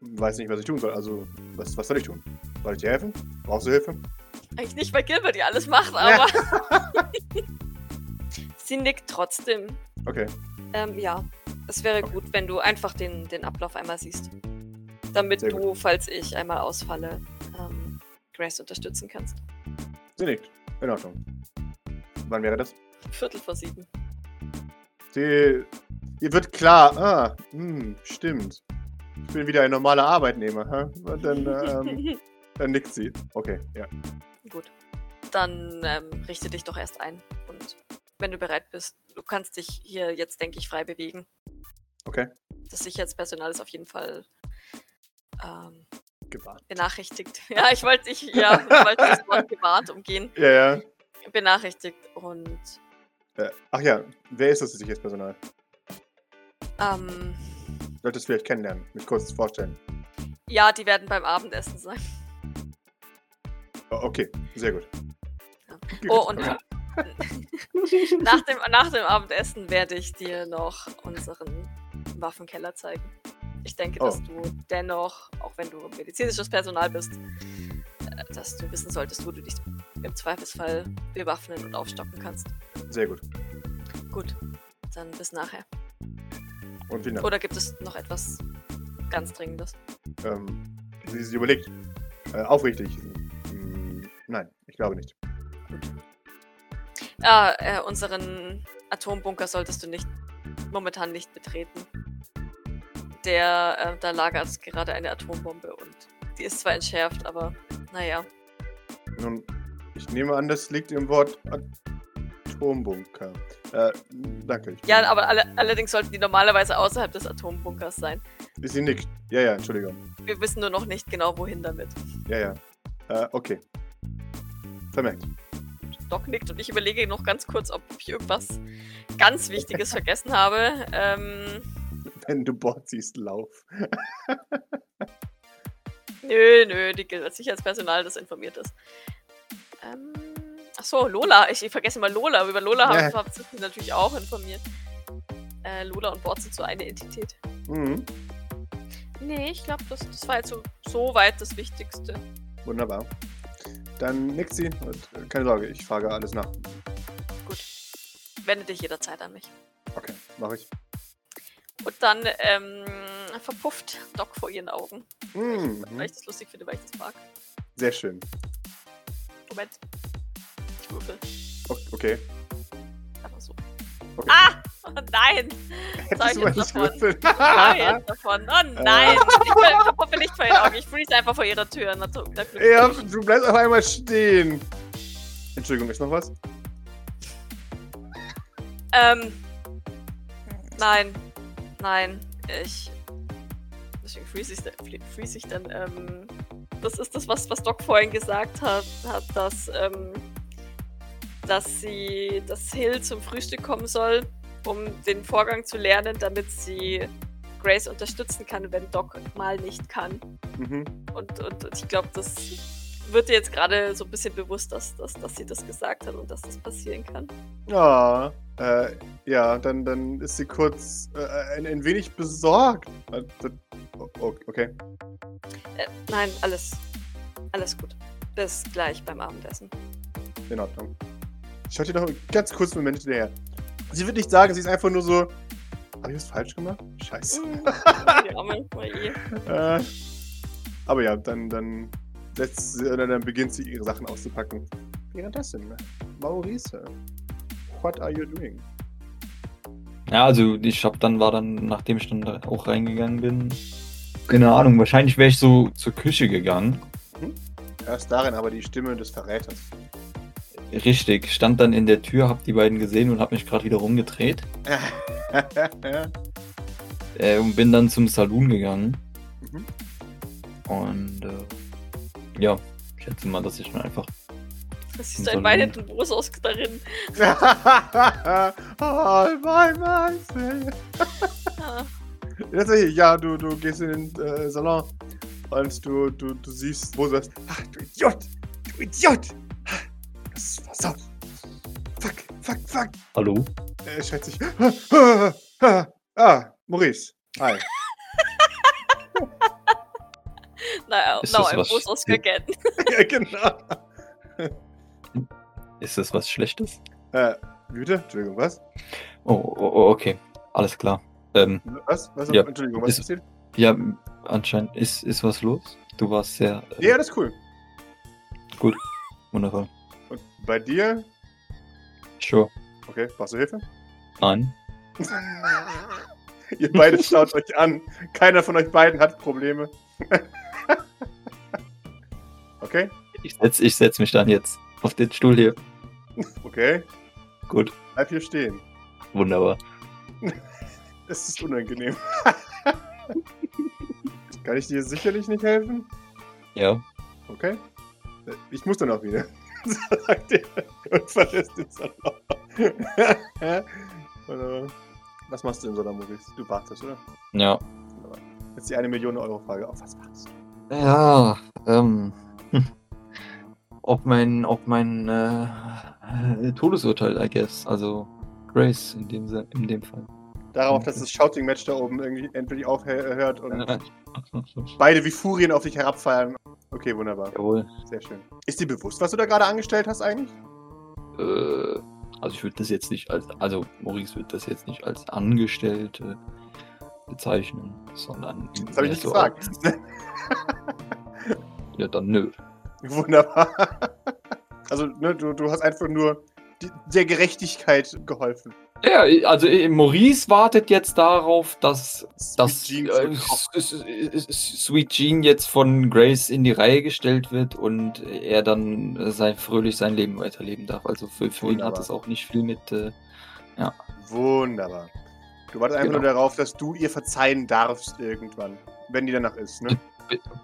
weiß nicht, was ich tun soll. Also, was, was soll ich tun? Soll ich dir helfen? Brauchst du Hilfe? Eigentlich nicht, weil Gilbert ja alles macht, aber. Sie nickt trotzdem. Okay. Ähm, ja. Es wäre Okay. gut, wenn du einfach den, den Ablauf einmal siehst. Damit Sehr du, falls ich einmal ausfalle, Grace unterstützen kannst. Sie nickt. In Ordnung. Wann wäre das? Viertel vor sieben. Sie. Ihr wird klar. Ah, hm, stimmt. Ich bin wieder ein normaler Arbeitnehmer. Hä? Dann, ähm, dann nickt sie. Okay, ja. Gut. Dann ähm, richte dich doch erst ein. Und wenn du bereit bist, du kannst dich hier jetzt, denke ich, frei bewegen. Okay. Das Sicherheitspersonal ist auf jeden Fall ähm, Gewarnt. benachrichtigt. Ja, ich wollte ich, ja, ich wollte das Wort gewarnt umgehen. Ja, ja. Benachrichtigt und Äh, ach ja, wer ist das Sicherheitspersonal? ähm, Solltest du vielleicht kennenlernen, mich kurz vorstellen. ja, die werden beim Abendessen sein. Oh, okay, sehr gut. Ja. Oh, und nach dem, nach dem Abendessen werde ich dir noch unseren Waffenkeller zeigen. Ich denke, Oh. dass du dennoch, auch wenn du medizinisches Personal bist, äh, dass du wissen solltest, wo du dich im Zweifelsfall bewaffnen und aufstocken kannst. Sehr gut. Gut, dann bis nachher. Und vielen Dank. Oder gibt es noch etwas ganz Dringendes? Ähm, sie, sie überlegt. Äh, aufrichtig. Hm, nein, ich glaube nicht. Ah, äh, unseren Atombunker solltest du nicht momentan nicht betreten. Der, äh, da lagert gerade eine Atombombe und die ist zwar entschärft, aber naja. Nun, ich nehme an, das liegt im Wort Atombunker. Äh, danke. Ich Ja, aber alle, allerdings sollten die normalerweise außerhalb des Atombunkers sein. Sie nickt. Ja, ja, Entschuldigung. Wir wissen nur noch nicht genau, wohin damit. Ja, ja. Äh, okay. Vermerkt. Doc nickt und ich überlege noch ganz kurz, ob ich irgendwas ganz Wichtiges vergessen habe. Ähm, Wenn du Bord siehst, lauf. Nö, nö, die gilt als Sicherheitspersonal, das informiert ist. Ähm, ach so, Lola. Ich, ich vergesse mal Lola. Über Lola haben Ja. haben sie mich natürlich auch informiert. Äh, Lola und Bord sind so eine Entität. Mhm. Nee, ich glaube, das, das war jetzt so, so weit das Wichtigste. Wunderbar. Dann nickt sie und äh, keine Sorge, ich frage alles nach. Gut. Wende dich jederzeit an mich. Okay, mache ich. Und dann ähm, verpufft Doc vor ihren Augen. Mhm. Weil ich das lustig finde, weil ich das mag. Sehr schön. Moment. Ich würfel. Okay. Einfach so. Okay. Ah! Oh nein! Hättest du mal jetzt nicht davon. würfeln? Nein, jetzt davon. Oh nein! Ich ver- verpuffe nicht vor ihren Augen. Ich freeze einfach vor ihrer Tür. Na, na, ja, du bleibst auf einmal stehen. Entschuldigung, ist noch was? Ähm. Nein. Nein. Ich. Deswegen freeze ich, freeze ich dann. Ähm, das ist das, was, was Doc vorhin gesagt hat, hat dass, ähm, dass sie, dass Hill zum Frühstück kommen soll, um den Vorgang zu lernen, damit sie Grace unterstützen kann, wenn Doc mal nicht kann. Mhm. Und, und, und ich glaube, das wird ihr jetzt gerade so ein bisschen bewusst, dass, dass, dass sie das gesagt hat und dass das passieren kann. Ja, äh, ja, dann, dann ist sie kurz äh, ein, ein wenig besorgt. Äh, Okay. Äh, nein, alles, alles gut. Bis gleich beim Abendessen. In Ordnung. Schaut ihr noch einen ganz kurzen Moment hinterher. Sie wird nicht sagen, sie ist einfach nur so. Habe ich was falsch gemacht? Scheiße. Arme, oh je. Äh, aber ja, dann, dann setzt sie, dann beginnt sie ihre Sachen auszupacken. Währenddessen, Maurice, what are you doing? Ja, also ich hab dann, war dann, nachdem ich dann da auch reingegangen bin, keine Ahnung, wahrscheinlich wäre ich so zur Küche gegangen. Erst darin aber die Stimme des Verräters. Richtig, stand dann in der Tür, hab die beiden gesehen und hab mich gerade wieder rumgedreht. Äh, und bin dann zum Saloon gegangen. Mhm. Und äh, ja, ich schätze mal, dass ich dann einfach. Das ist ein weinenden Bosos darin. oh, mein. Ah, Tatsächlich, ja, du, du gehst in den äh, Salon und du, du, du siehst, wo du sagst, ach du Idiot, du Idiot. Das ist versaut. Fuck, fuck, fuck. Hallo? Äh, schätze ich. Ah, Maurice. Hi. Na, Ist now das I'm was- Bosos again. ja, genau. Ist das was Schlechtes? Äh, bitte? Entschuldigung, was? Oh, oh, oh okay. Alles klar. Ähm, Was? was? Ja. Entschuldigung, was Ist- passiert? ja, anscheinend ist, ist was los. Du warst sehr äh, Ja, das ist cool. wundervoll. Und bei dir? Sure. Okay, brauchst du Hilfe? Nein. Ihr beide schaut euch an. Keiner von euch beiden hat Probleme. okay, Ich setz, ich setz mich dann jetzt auf den Stuhl hier. Okay. Gut. Bleib hier stehen. Wunderbar. Es ist unangenehm. Kann ich dir sicherlich nicht helfen? Ja. Okay. Ich muss dann auch wieder. Sagt er und verlässt den Salon. Was machst du im Salon, Maurice? Du wartest, oder? Ja. Jetzt die eine Million Euro Frage. Auf was wartest du? Ja, ähm. Ob mein, ob mein äh, äh, Todesurteil, I guess. Also Grace in dem, in dem Fall. Darauf, dass das Shouting-Match da oben irgendwie endlich aufhört und Jawohl. beide wie Furien auf dich herabfallen. Okay, wunderbar. Sehr schön. Ist dir bewusst, was du da gerade angestellt hast eigentlich? Äh, also ich würde das jetzt nicht als, also Maurice wird das jetzt nicht als Angestellte bezeichnen, sondern Das habe ich nicht so gefragt. Ja, dann nö. Wunderbar. Also, ne, du, du hast einfach nur die, der Gerechtigkeit geholfen. Ja, also Maurice wartet jetzt darauf, dass, dass Sweet Jean äh, Sweet Jean jetzt von Grace in die Reihe gestellt wird und er dann äh, sein, fröhlich sein Leben weiterleben darf. Also für, für ihn hat das auch nicht viel mit. Äh, Wunderbar. Du wartest einfach Genau. nur darauf, dass du ihr verzeihen darfst irgendwann. Wenn die danach ist, ne?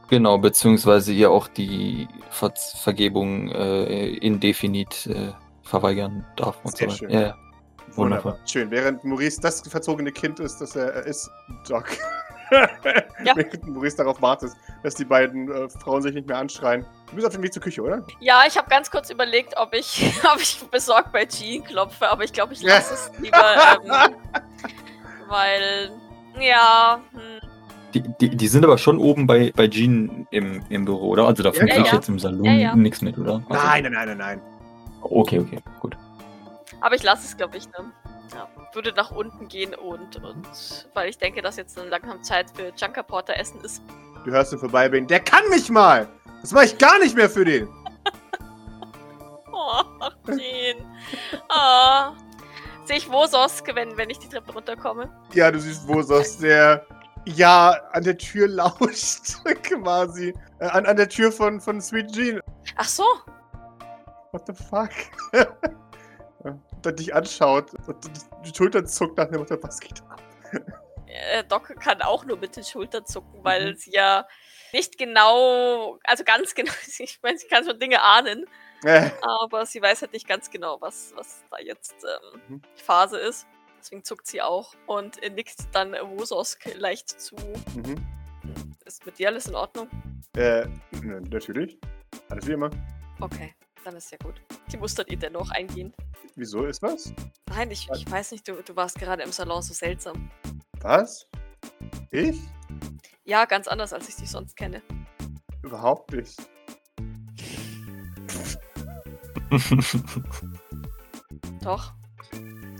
Genau, beziehungsweise ihr auch die Ver Vergebung äh, indefinit äh, verweigern darf und Sehr so schön. weiter. Ja, ja. Wunderbar. Wundervoll. Schön. Während Maurice das verzogene Kind ist, das er ist, Doc. Ja. Während Maurice darauf wartet, dass die beiden äh, Frauen sich nicht mehr anschreien. Du bist auf dem Weg zur Küche, oder? Ja, ich habe ganz kurz überlegt, ob ich, ob ich besorgt bei Jean klopfe, aber ich glaube, ich lasse es lieber, ähm, weil, ja, Die, die, die sind aber schon oben bei, bei Jean im, im Büro, oder? Also davon Ja, krieg ich ja. jetzt im Salon Ja, ja. nichts mit, oder? Also, Nein, nein, nein, nein, nein. Okay, okay, gut. aber ich lasse es, glaube ich, ne? Ja, würde nach unten gehen und, und, weil ich denke, dass jetzt dann langsam Zeit für Junker Porter Essen ist. Du hörst ihn vorbeibringen. Der kann mich mal! Das mache ich gar nicht mehr für den! Oh, Jean. Oh. Sehe ich Wososk, wenn, wenn ich die Treppe runterkomme? Ja, du siehst Wosos, der ja an der Tür lauscht, quasi. Äh, an, an der Tür von, von Sweet Jean. Ach so. What the fuck? und dann dich anschaut und die Schultern zuckt nach dem Motto, was geht ab? äh, Doc kann auch nur mit den Schultern zucken, weil Mhm. sie ja nicht genau, also ganz genau, ich meine, sie kann schon Dinge ahnen, Äh, aber sie weiß halt nicht ganz genau, was, was da jetzt ähm, Mhm. Phase ist. Deswegen zuckt sie auch und nickt dann Wososk leicht zu. mhm. Ist mit dir alles in Ordnung? äh, n- natürlich. Alles wie immer. Okay, dann ist ja gut. Sie mustert ihn dennoch eingehend. Wieso ist was? Nein, ich, ich weiß nicht, du, du warst gerade im Salon so seltsam. Was? Ich? Ja, ganz anders, als ich dich sonst kenne. Überhaupt nicht. Doch.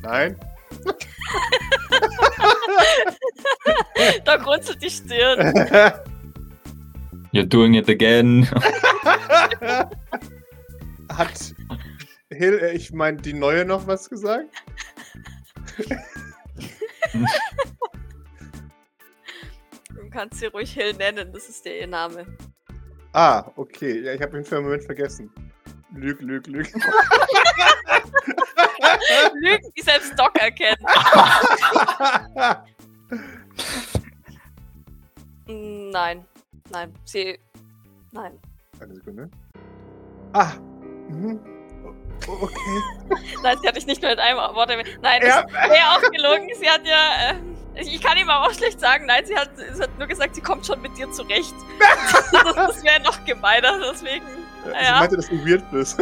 Nein? Da grunzelt die Stirn. You're doing it again. Hat Hill, äh, ich meine, die neue noch was gesagt? Du kannst sie ruhig Hill nennen, das ist der ihr Name. Ah, okay. Ja, ich habe ihn für einen Moment vergessen. Lüg, lüg, lüg. Lügen, die selbst Doc erkennen. Mm, Nein. Nein. Sie. Nein. Eine Sekunde. Ah. Mhm. Okay. Nein, sie hat dich nicht nur mit einem Wort erwähnt. Nein, das Ja. wäre auch gelogen. Sie hat ja. Äh, ich ich kann ihm aber auch schlecht sagen. Nein, sie hat, sie hat nur gesagt, sie kommt schon mit dir zurecht. das das wäre noch gemeiner, deswegen. Ich Naja, meinte, dass du weird bist.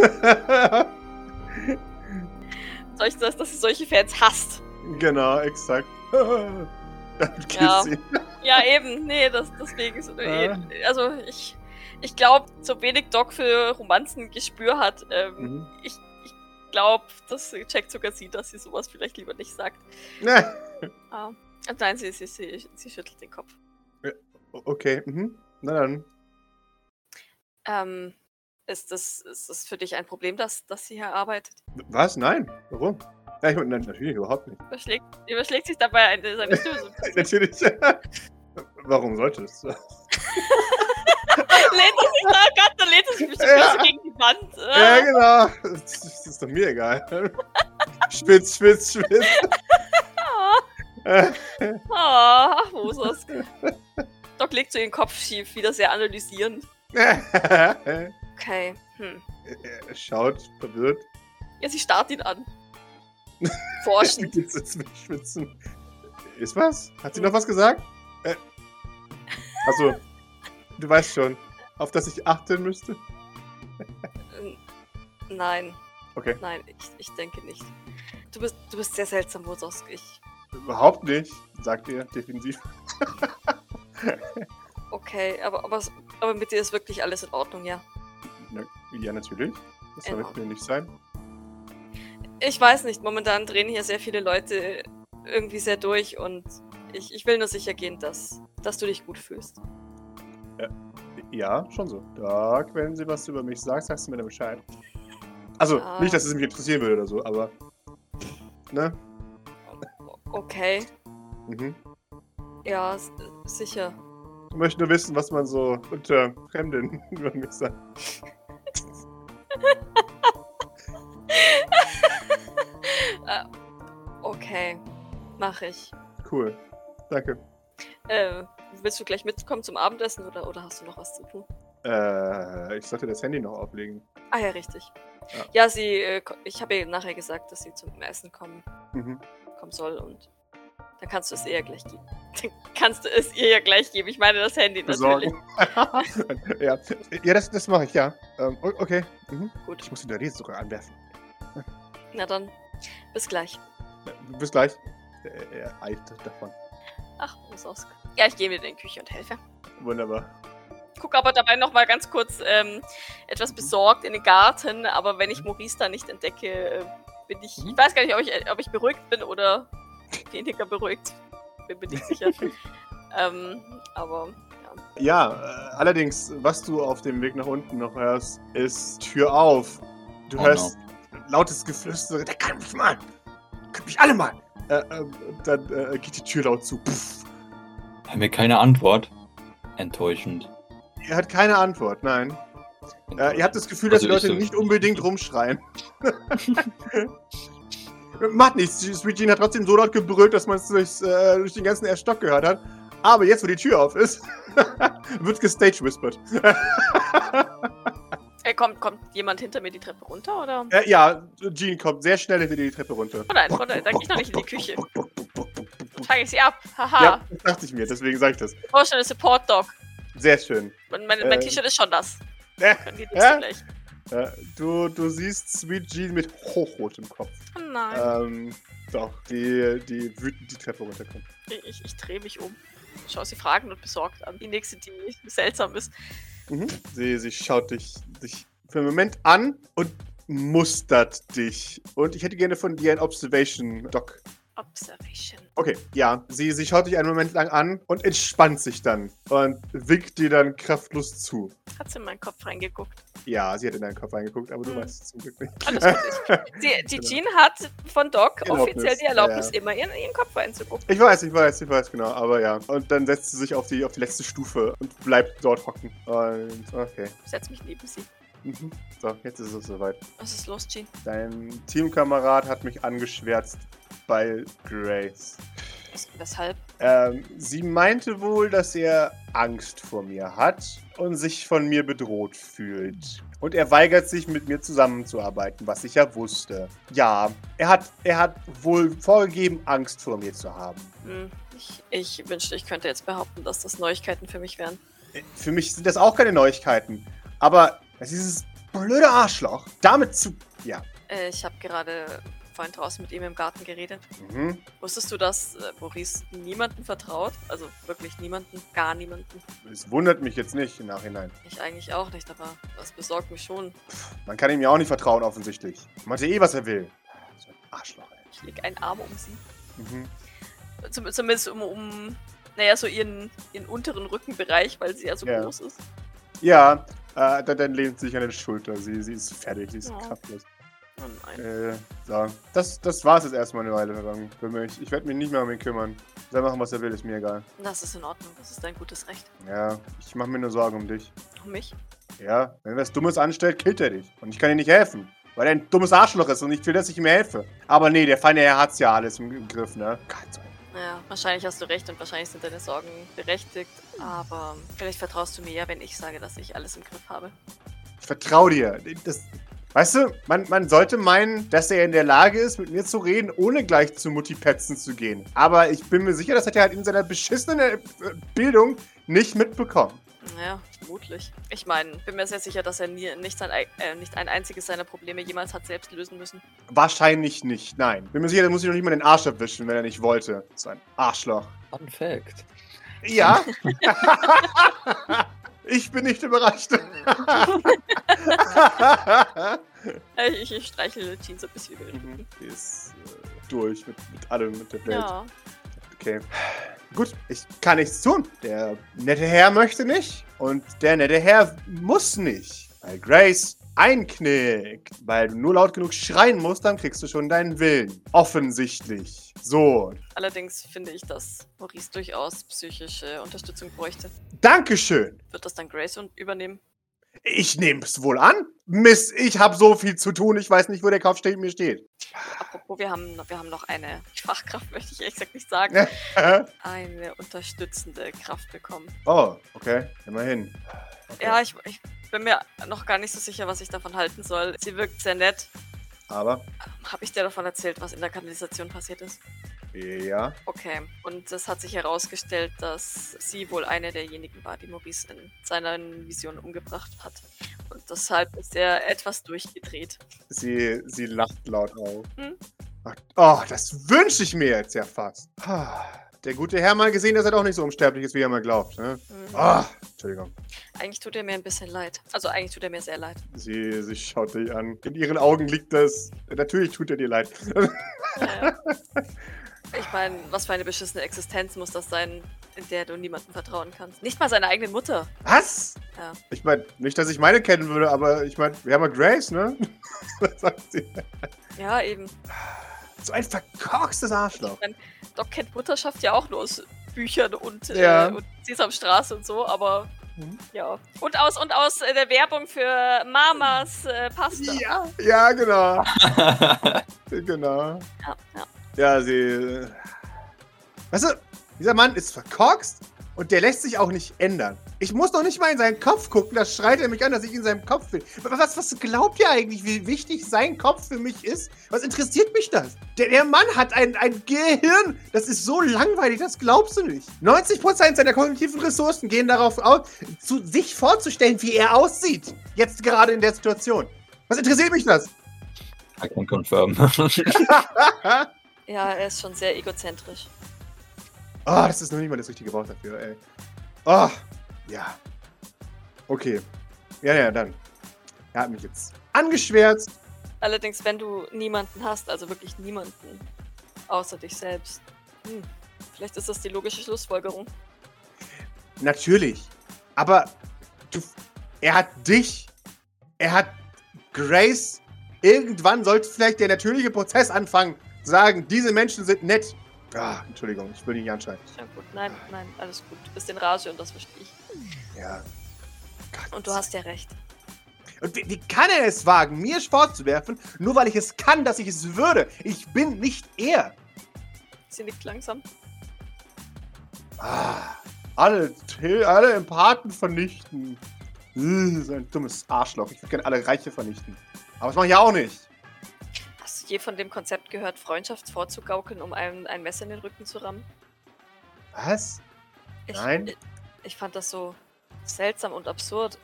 Solch, dass, dass sie solche Fans hasst. genau, exakt. Damit Ja. sie. Ja, eben. Nee, das, deswegen. So, Ja. Also, ich, ich glaube, so wenig Doc für Romanzen Gespür hat, ähm, Mhm. ich, ich glaube, dass Jack sogar sieht, dass sie sowas vielleicht lieber nicht sagt. Na, Ah. Nein, sie, sie, sie, sie schüttelt den Kopf. okay, mhm. Na dann. Ähm, ist das, ist das für dich ein Problem, dass, dass sie hier arbeitet? Was? Nein. Warum? Ja, ich, nein, natürlich überhaupt nicht. Überschlägt, überschlägt sich dabei eine, seine Stimme. Natürlich. Warum sollte es? lehnt er sich da ganz, dann lehnt er sich bestimmt Ja. gegen die Wand. Ja, Ah. genau. Das, das ist doch mir egal. Spitz, spitz, spitz. Ah, ah, ach, Moses. Doc legt so ihren Kopf schief, wieder sehr analysierend. Er Okay, hm. schaut verwirrt. Ja, sie starrt ihn an. Forschend. Jetzt ist mit Schwitzen. Ist was? Hat sie noch was gesagt? Äh, also, du weißt schon, auf das ich achten müsste? Nein. Okay. Nein, ich, ich denke nicht. Du bist, du bist sehr seltsam, Moses. Ich, Überhaupt nicht, sagt er defensiv. okay, aber, aber, aber mit dir ist wirklich alles in Ordnung, ja. Ja, natürlich. Das soll Genau. mit mir nicht sein. Ich weiß nicht, momentan drehen hier sehr viele Leute irgendwie sehr durch und ich, ich will nur sicher gehen, dass, dass du dich gut fühlst. Ja, schon so. Doc, wenn sie was über mich sagt, sagst du mir dann Bescheid. Also, Ah. nicht, dass es mich interessieren würde oder so, aber. Ne? Okay, Mhm. ja, sicher. Ich möchte nur wissen, was man so unter Fremden über mich sagt. Äh, okay, mache ich. Cool. Danke. Äh, willst du gleich mitkommen zum Abendessen oder, oder hast du noch was zu tun? Äh, ich sollte das Handy noch auflegen. Ah ja, richtig. Ja. Ja, sie, äh, ich habe ihr nachher gesagt, dass sie zum Essen kommen, Mhm. kommen soll und dann kannst du es ja gleich geben. Dann kannst du es ihr ja gleich geben. Ich meine das Handy natürlich. Besorgen. ja, ja das, das mache ich, ja. Ähm, okay. Mhm. Gut, Ich muss den Rede sogar anwerfen. na dann, bis gleich. Äh, Bis gleich. Er, er eilt davon. Ach, muss aus. Ja, ich gehe wieder in die Küche und helfe. Wunderbar. Guck aber dabei noch mal ganz kurz ähm, etwas besorgt in den Garten, aber wenn ich Maurice da nicht entdecke, äh, bin ich. Ich weiß gar nicht, ob ich, ob ich beruhigt bin oder weniger beruhigt. Bin mir nicht sicher. ähm, aber ja. Ja, äh, allerdings, was du auf dem Weg nach unten noch hörst, ist Tür auf. Du Oh hörst lautes Geflüster. Der kann mich mal. Kann mich alle mal. Äh, ähm, dann äh, geht die Tür laut zu. Puff. Haben wir keine Antwort? Enttäuschend. Er hat keine Antwort, nein. Äh, ihr habt das Gefühl, dass Also die ich Leute so- nicht unbedingt rumschreien. Macht nichts. Sweet Jean hat trotzdem so laut gebrüllt, dass man es durch, äh, durch den ganzen ersten Stock gehört hat. Aber jetzt, wo die Tür auf ist, wird gestage whispered. Äh, kommt, kommt jemand hinter mir die Treppe runter oder? äh, ja, Jean kommt sehr schnell hinter die Treppe runter. Oh nein, oh nein, dann gehe ich noch nicht in die Küche. Fange ich sie ab. Haha. Ja, das dachte ich mir, deswegen sage ich das. Oh, schon eine Support Dog. Sehr schön. Und mein, mein Äh. T-Shirt ist schon das. Äh, Können die Hä? nächste gleich. Äh, du, du siehst Sweet Jean mit hochrotem Kopf. Oh nein. Ähm, doch, die, die wütend die Treppe runterkommt. Ich, ich, drehe mich um. Schau sie fragend und besorgt an. Die nächste, die seltsam ist. Mhm. Sie, sie schaut dich, dich für einen Moment an und mustert dich. Und ich hätte gerne von dir ein Observation, Doc. Observation. Okay, ja. Sie, sie schaut dich einen Moment lang an und entspannt sich dann und winkt dir dann kraftlos zu. Hat sie in meinen Kopf reingeguckt. Ja, sie hat in deinen Kopf reingeguckt, aber du Hm. weißt es zum Glück nicht. Ich, die die. Jean hat von Doc Erlaubnis, offiziell die Erlaubnis, ja. immer in ihren Kopf reinzugucken. Ich weiß, ich weiß, ich weiß, genau, aber ja. Und dann setzt sie sich auf die, auf die letzte Stufe und bleibt dort hocken. Und okay. Setz mich neben sie. Mhm. So, jetzt ist es soweit. Was ist los, Jean? Dein Teamkamerad hat mich angeschwärzt bei Grace. Was- Weshalb? Ähm, sie meinte wohl, dass er Angst vor mir hat und sich von mir bedroht fühlt. Und er weigert sich, mit mir zusammenzuarbeiten, was ich ja wusste. Ja, er hat, er hat wohl vorgegeben, Angst vor mir zu haben. Hm, ich, ich wünschte, ich könnte jetzt behaupten, dass das Neuigkeiten für mich wären. Äh, Für mich sind das auch keine Neuigkeiten. Aber es ist dieses blöde Arschloch, damit zu. Ja, Äh, ich habe gerade vorhin draußen mit ihm im Garten geredet. Mhm. Wusstest du, dass äh, Maurice niemanden vertraut? Also wirklich niemanden, gar niemanden. Es wundert mich jetzt nicht im Nachhinein. Ich eigentlich auch nicht, aber das besorgt mich schon. Man kann ihm ja auch nicht vertrauen, offensichtlich. Macht ja eh, was er will. So ein Arschloch, ey. Ich leg einen Arm um sie. Mhm. Zum, zumindest um, um, naja, so ihren, ihren unteren Rückenbereich, weil sie ja so Ja. groß ist. Ja, äh, dann, lehnt sie sich an den Schulter. Sie, sie ist fertig, sie ist Ja. kraftlos. Oh nein. Äh, so. Das, das war's jetzt erstmal eine Weile lang für mich. Ich werde mich nicht mehr um ihn kümmern. Soll machen, was er will, ist mir egal. Das ist in Ordnung, das ist dein gutes Recht. Ja, ich mache mir nur Sorgen um dich. Um mich? Ja, wenn er was Dummes anstellt, killt er dich. Und ich kann dir nicht helfen. Weil er ein dummes Arschloch ist und ich will, dass ich ihm helfe. Aber nee, der feine Herr hat's ja alles im, im Griff, ne? Gott sei Dank. Ja, wahrscheinlich hast du recht und wahrscheinlich sind deine Sorgen berechtigt. Aber vielleicht vertraust du mir ja, wenn ich sage, dass ich alles im Griff habe. Ich vertraue dir. Das, weißt du, man, man sollte meinen, dass er in der Lage ist, mit mir zu reden, ohne gleich zu Multipetzen zu gehen. Aber ich bin mir sicher, das hat er halt in seiner beschissenen äh, Bildung nicht mitbekommen. Naja, vermutlich. Ich meine, bin mir sehr sicher, dass er nie, nicht, sein, ei- äh, nicht ein einziges seiner Probleme jemals hat selbst lösen müssen. Wahrscheinlich nicht, nein. Bin mir sicher, da muss ich noch nicht mal den Arsch erwischen, wenn er nicht wollte. So ein Arschloch. Fun Fact. Ja. ich bin nicht überrascht. Ich, ich streichle Jean so ein bisschen über den Mhm. Rücken. Die ist äh, durch mit, mit allem, mit der Welt. Ja. Okay. Gut, ich kann nichts tun. Der nette Herr möchte nicht und der nette Herr muss nicht. Weil Grace einknickt. Weil du nur laut genug schreien musst, dann kriegst du schon deinen Willen. Offensichtlich. So. Allerdings finde ich, dass Maurice durchaus psychische Unterstützung bräuchte. Dankeschön. Wird das dann Grace übernehmen? Ich nehme es wohl an. Mist, ich habe so viel zu tun. Ich weiß nicht, wo der Kopf steht, mir steht. Apropos, wir haben, noch- wir haben noch eine Fachkraft, möchte ich ehrlich gesagt nicht sagen, eine unterstützende Kraft bekommen. oh, okay. Immerhin. Okay. Ja, ich, ich bin mir noch gar nicht so sicher, was ich davon halten soll. Sie wirkt sehr nett. Aber, Habe ich dir davon erzählt, was in der Kanalisation passiert ist? Ja. Okay. Und es hat sich herausgestellt, dass sie wohl eine derjenigen war, die Maurice in seiner Vision umgebracht hat. Und deshalb ist er etwas durchgedreht. Sie, sie lacht laut auf. Hm? Ach, Oh, das wünsche ich mir jetzt ja fast. Der gute Herr mal gesehen, dass er doch nicht so unsterblich ist, wie er mal glaubt. Ne? Mhm. Ah, Entschuldigung. Eigentlich tut er mir ein bisschen leid. Also eigentlich tut er mir sehr leid. Sie, sie schaut dich an. In ihren Augen liegt das. Natürlich tut er dir leid. Ja. Ich meine, was für eine beschissene Existenz muss das sein, in der du niemandem vertrauen kannst? Nicht mal seiner eigenen Mutter. Was? Ja. Ich meine, nicht, dass ich meine kennen würde, aber ich meine, wir haben ja Grace, ne? Was sagt sie? Ja, eben. So ein verkorkstes Arschloch. Doc kennt Mutterschaft ja auch nur aus Büchern und, Ja. äh, und Sesamstraße und so, aber Mhm. ja. Und aus und aus äh, der Werbung für Mamas äh, Pasta. Ja, ja, genau. genau. Ja, ja. Ja, sie. äh, Weißt du, dieser Mann ist verkorkst und der lässt sich auch nicht ändern. Ich muss noch nicht mal in seinen Kopf gucken, da schreit er mich an, dass ich in seinem Kopf bin. Was, was glaubt ihr eigentlich, wie wichtig sein Kopf für mich ist? Was interessiert mich das? Der, der Mann hat ein, ein Gehirn, das ist so langweilig, das glaubst du nicht. 90% seiner kognitiven Ressourcen gehen darauf aus, zu, sich vorzustellen, wie er aussieht. Jetzt gerade in der Situation. Was interessiert mich das? I can confirm. Ja, er ist schon sehr egozentrisch. Oh, das ist noch nicht mal das richtige Wort dafür, ey. Oh, ja. Okay. Ja, ja, dann. Er hat mich jetzt angeschwärzt. Allerdings, wenn du niemanden hast, also wirklich niemanden, außer dich selbst, hm, vielleicht ist das die logische Schlussfolgerung. Natürlich. Aber du, er hat dich. Er hat Grace. Irgendwann sollte vielleicht der natürliche Prozess anfangen. Sagen, diese Menschen sind nett. Ah, Entschuldigung, ich will dich nicht anschreien. Ja gut, nein, nein, alles gut. Du bist in Rage und das verstehe ich. Ja. Gott Und du hast ja recht. Und wie, wie kann er es wagen, mir vorzuwerfen, nur weil ich es kann, dass ich es würde? Ich bin nicht er. Sie nickt langsam. Ah, alle, alle Empathen vernichten. Ugh, so ein dummes Arschloch. Ich würde gerne alle Reiche vernichten. Aber das mache ich ja auch nicht. Je von dem Konzept gehört, Freundschaft vorzugaukeln, um einem ein Messer in den Rücken zu rammen? Was? Ich, Nein. Ich, ich fand das so seltsam und absurd.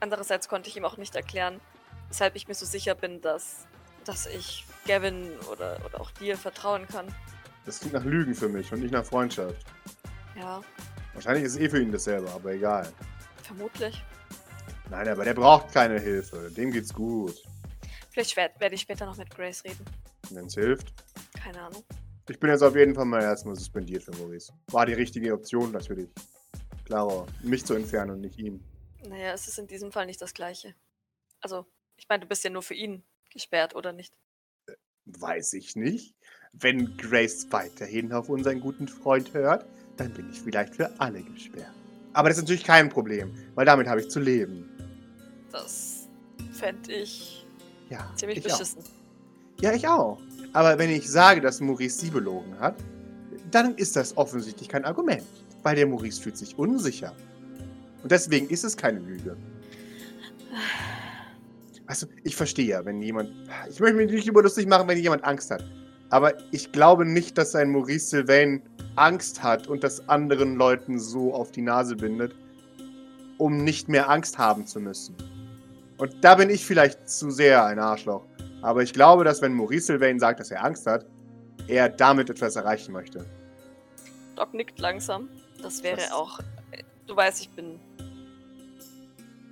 Andererseits konnte ich ihm auch nicht erklären, weshalb ich mir so sicher bin, dass dass ich Gavin oder, oder auch dir vertrauen kann. Das klingt nach Lügen für mich und nicht nach Freundschaft. Ja, Wahrscheinlich ist es eh für ihn dasselbe, aber egal. vermutlich. Nein, aber der braucht keine Hilfe. Dem geht's gut. Vielleicht werd- werde ich später noch mit Grace reden. Wenn es hilft. Keine Ahnung. Ich bin jetzt auf jeden Fall mal erstmal suspendiert für Maurice. War die richtige Option natürlich. Klar, mich zu entfernen und nicht ihm. Naja, es ist in diesem Fall nicht das Gleiche. Also, ich meine, du bist ja nur für ihn gesperrt, oder nicht? Weiß ich nicht. Wenn Grace weiterhin auf unseren guten Freund hört, dann bin ich vielleicht für alle gesperrt. Aber das ist natürlich kein Problem, weil damit habe ich zu leben. Das fände ich Ja, ziemlich ich auch. beschissen. Ja, ich auch. Aber wenn ich sage, dass Maurice sie belogen hat, dann ist das offensichtlich kein Argument. Weil der Maurice fühlt sich unsicher. Und deswegen ist es keine Lüge. Du, ich verstehe ja, wenn jemand. Ich möchte mich nicht über lustig machen, wenn jemand Angst hat. Aber ich glaube nicht, dass ein Maurice Sylvain Angst hat und das anderen Leuten so auf die Nase bindet, um nicht mehr Angst haben zu müssen. Und da bin ich vielleicht zu sehr ein Arschloch. Aber ich glaube, dass wenn Maurice Sylvain sagt, dass er Angst hat, er damit etwas erreichen möchte. Doc nickt langsam. Das wäre Was? auch. äh, Du weißt, ich bin.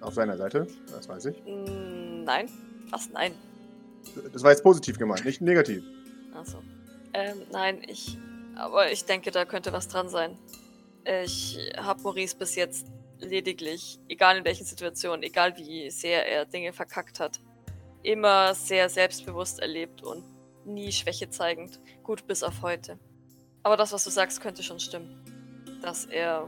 Auf seiner Seite, das weiß ich. Nein. Was? Nein. Das war jetzt positiv gemeint, nicht negativ. Also. Ähm, nein, ich. Aber ich denke, da könnte was dran sein. Ich habe Maurice bis jetzt lediglich, egal in welchen Situationen, egal wie sehr er Dinge verkackt hat, immer sehr selbstbewusst erlebt und nie Schwäche zeigend. Gut, bis auf heute. Aber das, was du sagst, könnte schon stimmen. Dass er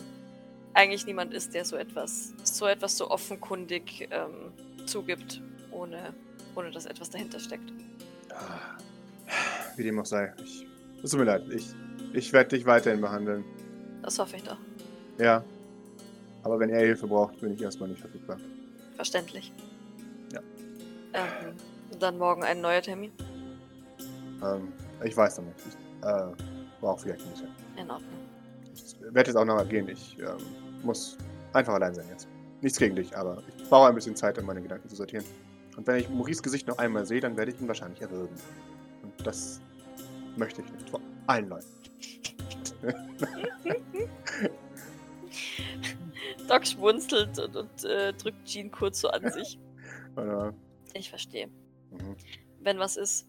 eigentlich niemand ist, der so etwas, so etwas so offenkundig ähm, zugibt, ohne, ohne dass etwas dahinter steckt. Ah, Wie dem auch sei. Ich, es tut mir leid. Ich, ich werde dich weiterhin behandeln. Das hoffe ich doch. Ja. Aber wenn er Hilfe braucht, bin ich erstmal nicht verfügbar. Verständlich. Ja. Ähm, dann morgen ein neuer Termin. Ähm, ich weiß noch nicht. Ich äh, brauche vielleicht ein bisschen. In Ordnung. Ich werde jetzt auch noch mal gehen. Ich ähm, muss einfach allein sein jetzt. Nichts gegen dich, aber ich brauche ein bisschen Zeit, um meine Gedanken zu sortieren. Und wenn ich Maurice Gesicht noch einmal sehe, dann werde ich ihn wahrscheinlich erwürgen. Und das möchte ich nicht. Vor allen Leuten. Doc schmunzelt und, und äh, drückt Jean kurz so an sich. Oder, Ich verstehe. mhm, Wenn was ist,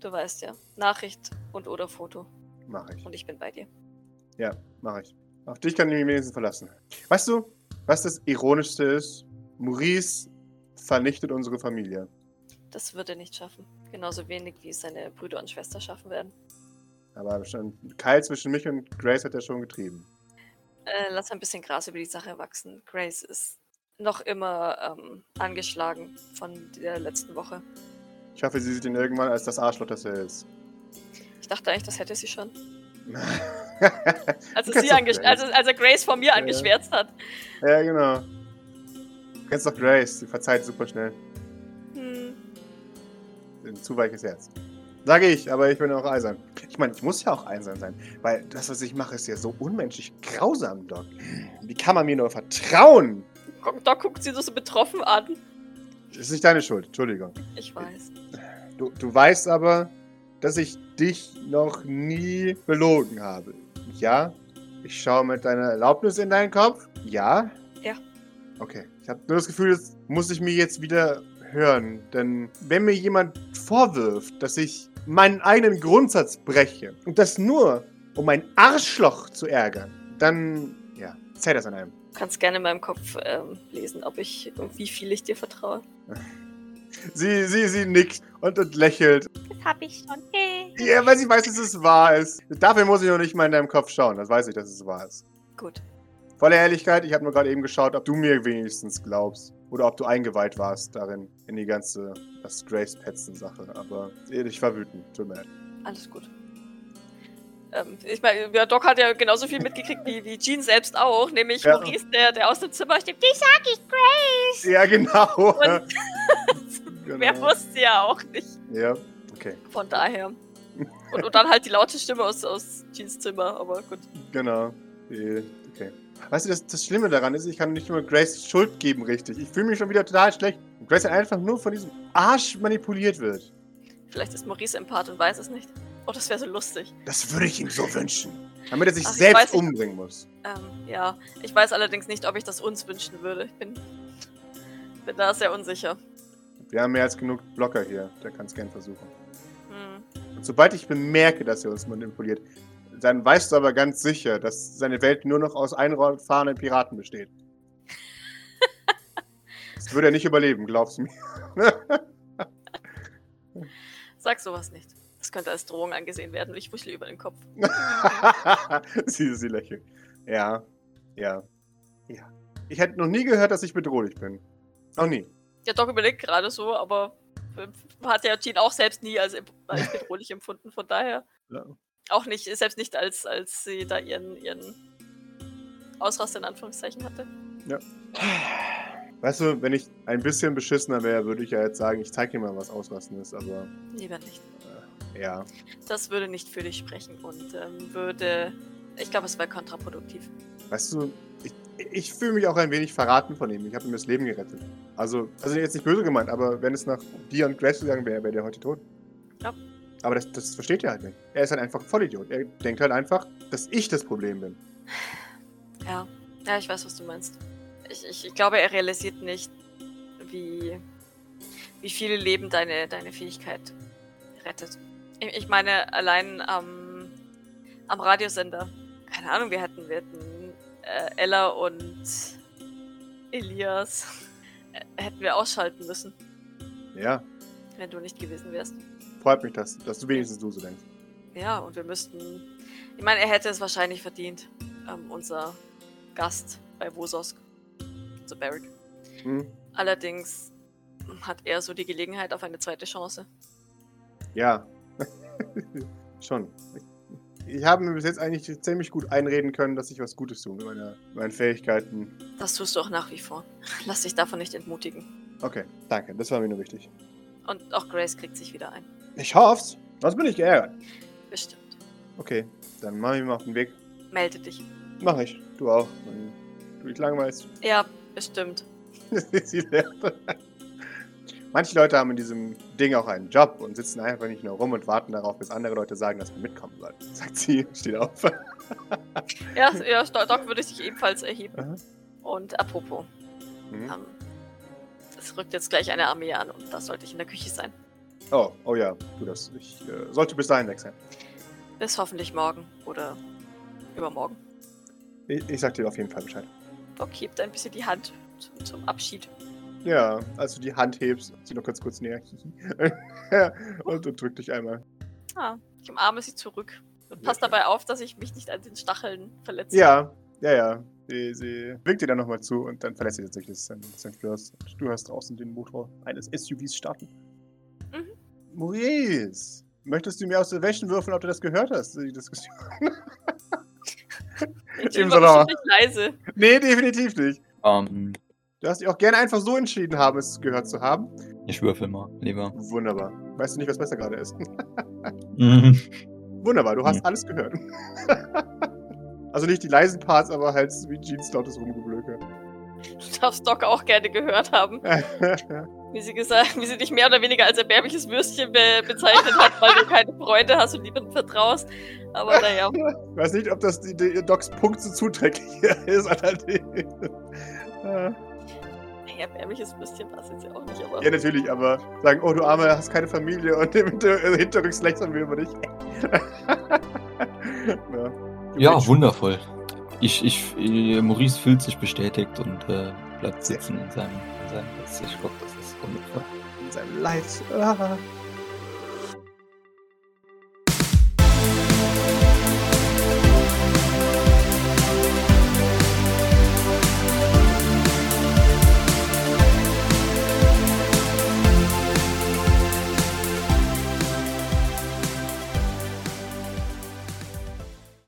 du weißt ja. Nachricht und oder Foto. mach ich. Und ich bin bei dir. Ja, mache ich. Auf dich kann ich mich wenigstens verlassen. Weißt du, was das Ironischste ist? Maurice vernichtet unsere Familie. Das wird er nicht schaffen. Genauso wenig wie es seine Brüder und Schwester schaffen werden. Aber schon Keil zwischen mich und Grace hat er schon getrieben. Äh, lass ein bisschen Gras über die Sache wachsen. Grace ist noch immer ähm, angeschlagen von der letzten Woche. Ich hoffe, sie sieht ihn irgendwann als das Arschloch, das er ist. Ich dachte eigentlich, das hätte sie schon. Als, Du er kennst sie doch angesch Grace. als, als er Grace vor mir Ja. angeschwärzt hat. ja, genau. Du kennst doch Grace, sie verzeiht super schnell. Hm. Ein zu weiches Herz. Sage ich, aber ich bin auch eisern. Ich meine, ich muss ja auch eisern sein, weil das, was ich mache, ist ja so unmenschlich grausam, Doc. Wie kann man mir nur vertrauen? Doc guckt sie so betroffen an. Das ist nicht deine Schuld, Entschuldigung. Ich weiß. Du, du weißt aber, dass ich dich noch nie belogen habe. Ja? Ich schaue mit deiner Erlaubnis in deinen Kopf? Ja? Ja. Okay. Ich habe nur das Gefühl, das muss ich mir jetzt wieder hören. Denn wenn mir jemand vorwirft, dass ich meinen eigenen Grundsatz breche und das nur, um ein Arschloch zu ärgern, dann, ja, zählt das an einem. Du kannst gerne in meinem Kopf ähm, lesen, ob ich und wie viel ich dir vertraue. Sie, sie, sie nickt und, und lächelt. Das hab ich schon. Hey. Ja, weil sie weiß, dass es wahr ist. Dafür muss ich noch nicht mal in deinem Kopf schauen. Das weiß ich, dass es wahr ist. Gut. Voller Ehrlichkeit, ich habe nur gerade eben geschaut, ob du mir wenigstens glaubst. Oder ob du eingeweiht warst darin, in die ganze das Grace Petzen-Sache. Aber ich war wütend. Tut mir leid. Alles gut. Ähm, ich meine, ja, Doc hat ja genauso viel mitgekriegt wie, wie Jean selbst auch, nämlich Ja. Maurice, der, der aus dem Zimmer steht. Die sag ich Grace! Ja, genau. Genau. Mehr wusste ja auch nicht. Ja, okay. Von daher. Und, und dann halt die laute Stimme aus, aus Jeans Zimmer, aber gut. Genau. Okay. Weißt du, das, das Schlimme daran ist, ich kann nicht nur Grace Schuld geben, richtig. Ich fühle mich schon wieder total schlecht. Grace einfach nur von diesem Arsch manipuliert wird. Vielleicht ist Maurice Empath und weiß es nicht. Oh, das wäre so lustig. Das würde ich ihm so wünschen. Damit er sich Ach, ich selbst weiß umbringen muss. Ähm, ja, ich weiß allerdings nicht, ob ich das uns wünschen würde. Ich bin, bin da sehr unsicher. Wir haben mehr als genug Blocker hier. Der kann es gern versuchen. Hm. Und sobald ich bemerke, dass er uns manipuliert, dann weißt du aber ganz sicher, dass seine Welt nur noch aus einfahrenden Piraten besteht. das würde er nicht überleben, glaubst du mir. Sag sowas nicht. Das könnte als Drohung angesehen werden und ich wuschle über den Kopf. sie, sie lächelt. Ja, ja, ja. Ich hätte noch nie gehört, dass ich bedrohlich bin. Noch nie. Der Doc überlegt gerade so, aber hat ja Jean auch selbst nie als, als bedrohlich empfunden. Von daher Ja. Auch nicht, selbst nicht als, als sie da ihren, ihren Ausraster in Anführungszeichen hatte. Weißt du, wenn ich ein bisschen beschissener wäre, würde ich ja jetzt sagen, ich zeige dir mal, was Ausrasten ist, aber Lieber nicht. ja. Das würde nicht für dich sprechen und ähm, würde. Ich glaube, es wäre kontraproduktiv. Weißt du, ich, ich fühle mich auch ein wenig verraten von ihm. Ich habe ihm das Leben gerettet. Also, also jetzt nicht böse gemeint, aber wenn es nach dir und Grace gegangen wäre, wäre der heute tot. Ja. Aber das, das versteht er halt nicht. Er ist halt einfach ein Vollidiot. Er denkt halt einfach, dass ich das Problem bin. Ja, ja, ich weiß, was du meinst. Ich, ich, ich glaube, er realisiert nicht, wie, wie viele Leben deine, deine Fähigkeit rettet. Ich, ich meine, allein am, am Radiosender, keine Ahnung, wir hätten, wir hätten äh, Ella und Elias äh, hätten wir ausschalten müssen, Ja, wenn du nicht gewesen wärst. Freut mich, dass, dass du wenigstens du so denkst. Ja, und wir müssten. Ich meine, er hätte es wahrscheinlich verdient, ähm, unser Gast bei Wososk, unser Barrick. Hm? Allerdings hat er so die Gelegenheit auf eine zweite Chance. Ja. Schon. Ich, ich habe mir bis jetzt eigentlich ziemlich gut einreden können, dass ich was Gutes tue mit meiner, meinen Fähigkeiten. Das tust du auch nach wie vor. Lass dich davon nicht entmutigen. Okay, danke. Das war mir nur wichtig. Und auch Grace kriegt sich wieder ein. Ich hoff's. Sonst bin ich geärgert. Bestimmt. Okay, dann mach ich mal auf den Weg. Melde dich. Mach ich. Du auch. Wenn du dich langweilst. Ja, bestimmt. Manche Leute haben in diesem Ding auch einen Job und sitzen einfach nicht nur rum und warten darauf, bis andere Leute sagen, dass wir mitkommen sollen. Sagt sie, steht auf. Ja, ja Doc würde sich ebenfalls erheben. Aha. Und apropos, Mhm. ähm, es rückt jetzt gleich eine Armee an und da sollte ich in der Küche sein. Oh, oh ja, tu das. Ich äh, sollte bis dahin weg sein. Bis hoffentlich morgen oder übermorgen. Ich, ich sag dir auf jeden Fall Bescheid. Doc hebt ein bisschen die Hand zum, zum Abschied. Ja, als du die Hand hebst, zieh noch ganz kurz näher. und, und drück dich einmal. Ah, ich umarme sie zurück. Und pass dabei auf, dass ich mich nicht an den Stacheln verletze. Ja, ja, ja. Sie, sie winkt dir dann nochmal zu und dann verlässt sie tatsächlich das St. Fleurs. Und du hörst draußen den Motor eines SUVs starten. Mhm. Maurice, möchtest du mir aus der Wäsche würfeln, ob du das gehört hast, die Diskussion? Ich nicht leise. nee, definitiv nicht. Ähm, Du hast dich auch gerne einfach so entschieden haben, es gehört zu haben. ich würfel mal, lieber. Wunderbar. Weißt du nicht, was besser gerade ist? Mhm. Wunderbar, du hast Hm. alles gehört. also nicht die leisen Parts, aber halt wie Jeans lautes Rumgeblöke. Du darfst Doc auch gerne gehört haben, wie sie gesagt, wie sie dich mehr oder weniger als erbärmliches Würstchen be bezeichnet hat, weil du keine Freunde hast und niemandem vertraust. Aber naja, Ich weiß nicht, ob das die, die Docs Punkt so zuträglich ist, allerdings. Äh, hey, erbärmliches Würstchen war es jetzt ja auch nicht, aber ja, natürlich, aber sagen, oh, du Arme, hast keine Familie und im Hinter hinterrücks lächeln wir über dich. ja, Ja, wundervoll. Ich, ich, äh, Maurice fühlt sich bestätigt und äh, bleibt Sehr sitzen in seinem, in seinem Platz. Ich glaube, das ist wundervoll. In seinem Leid. Ah.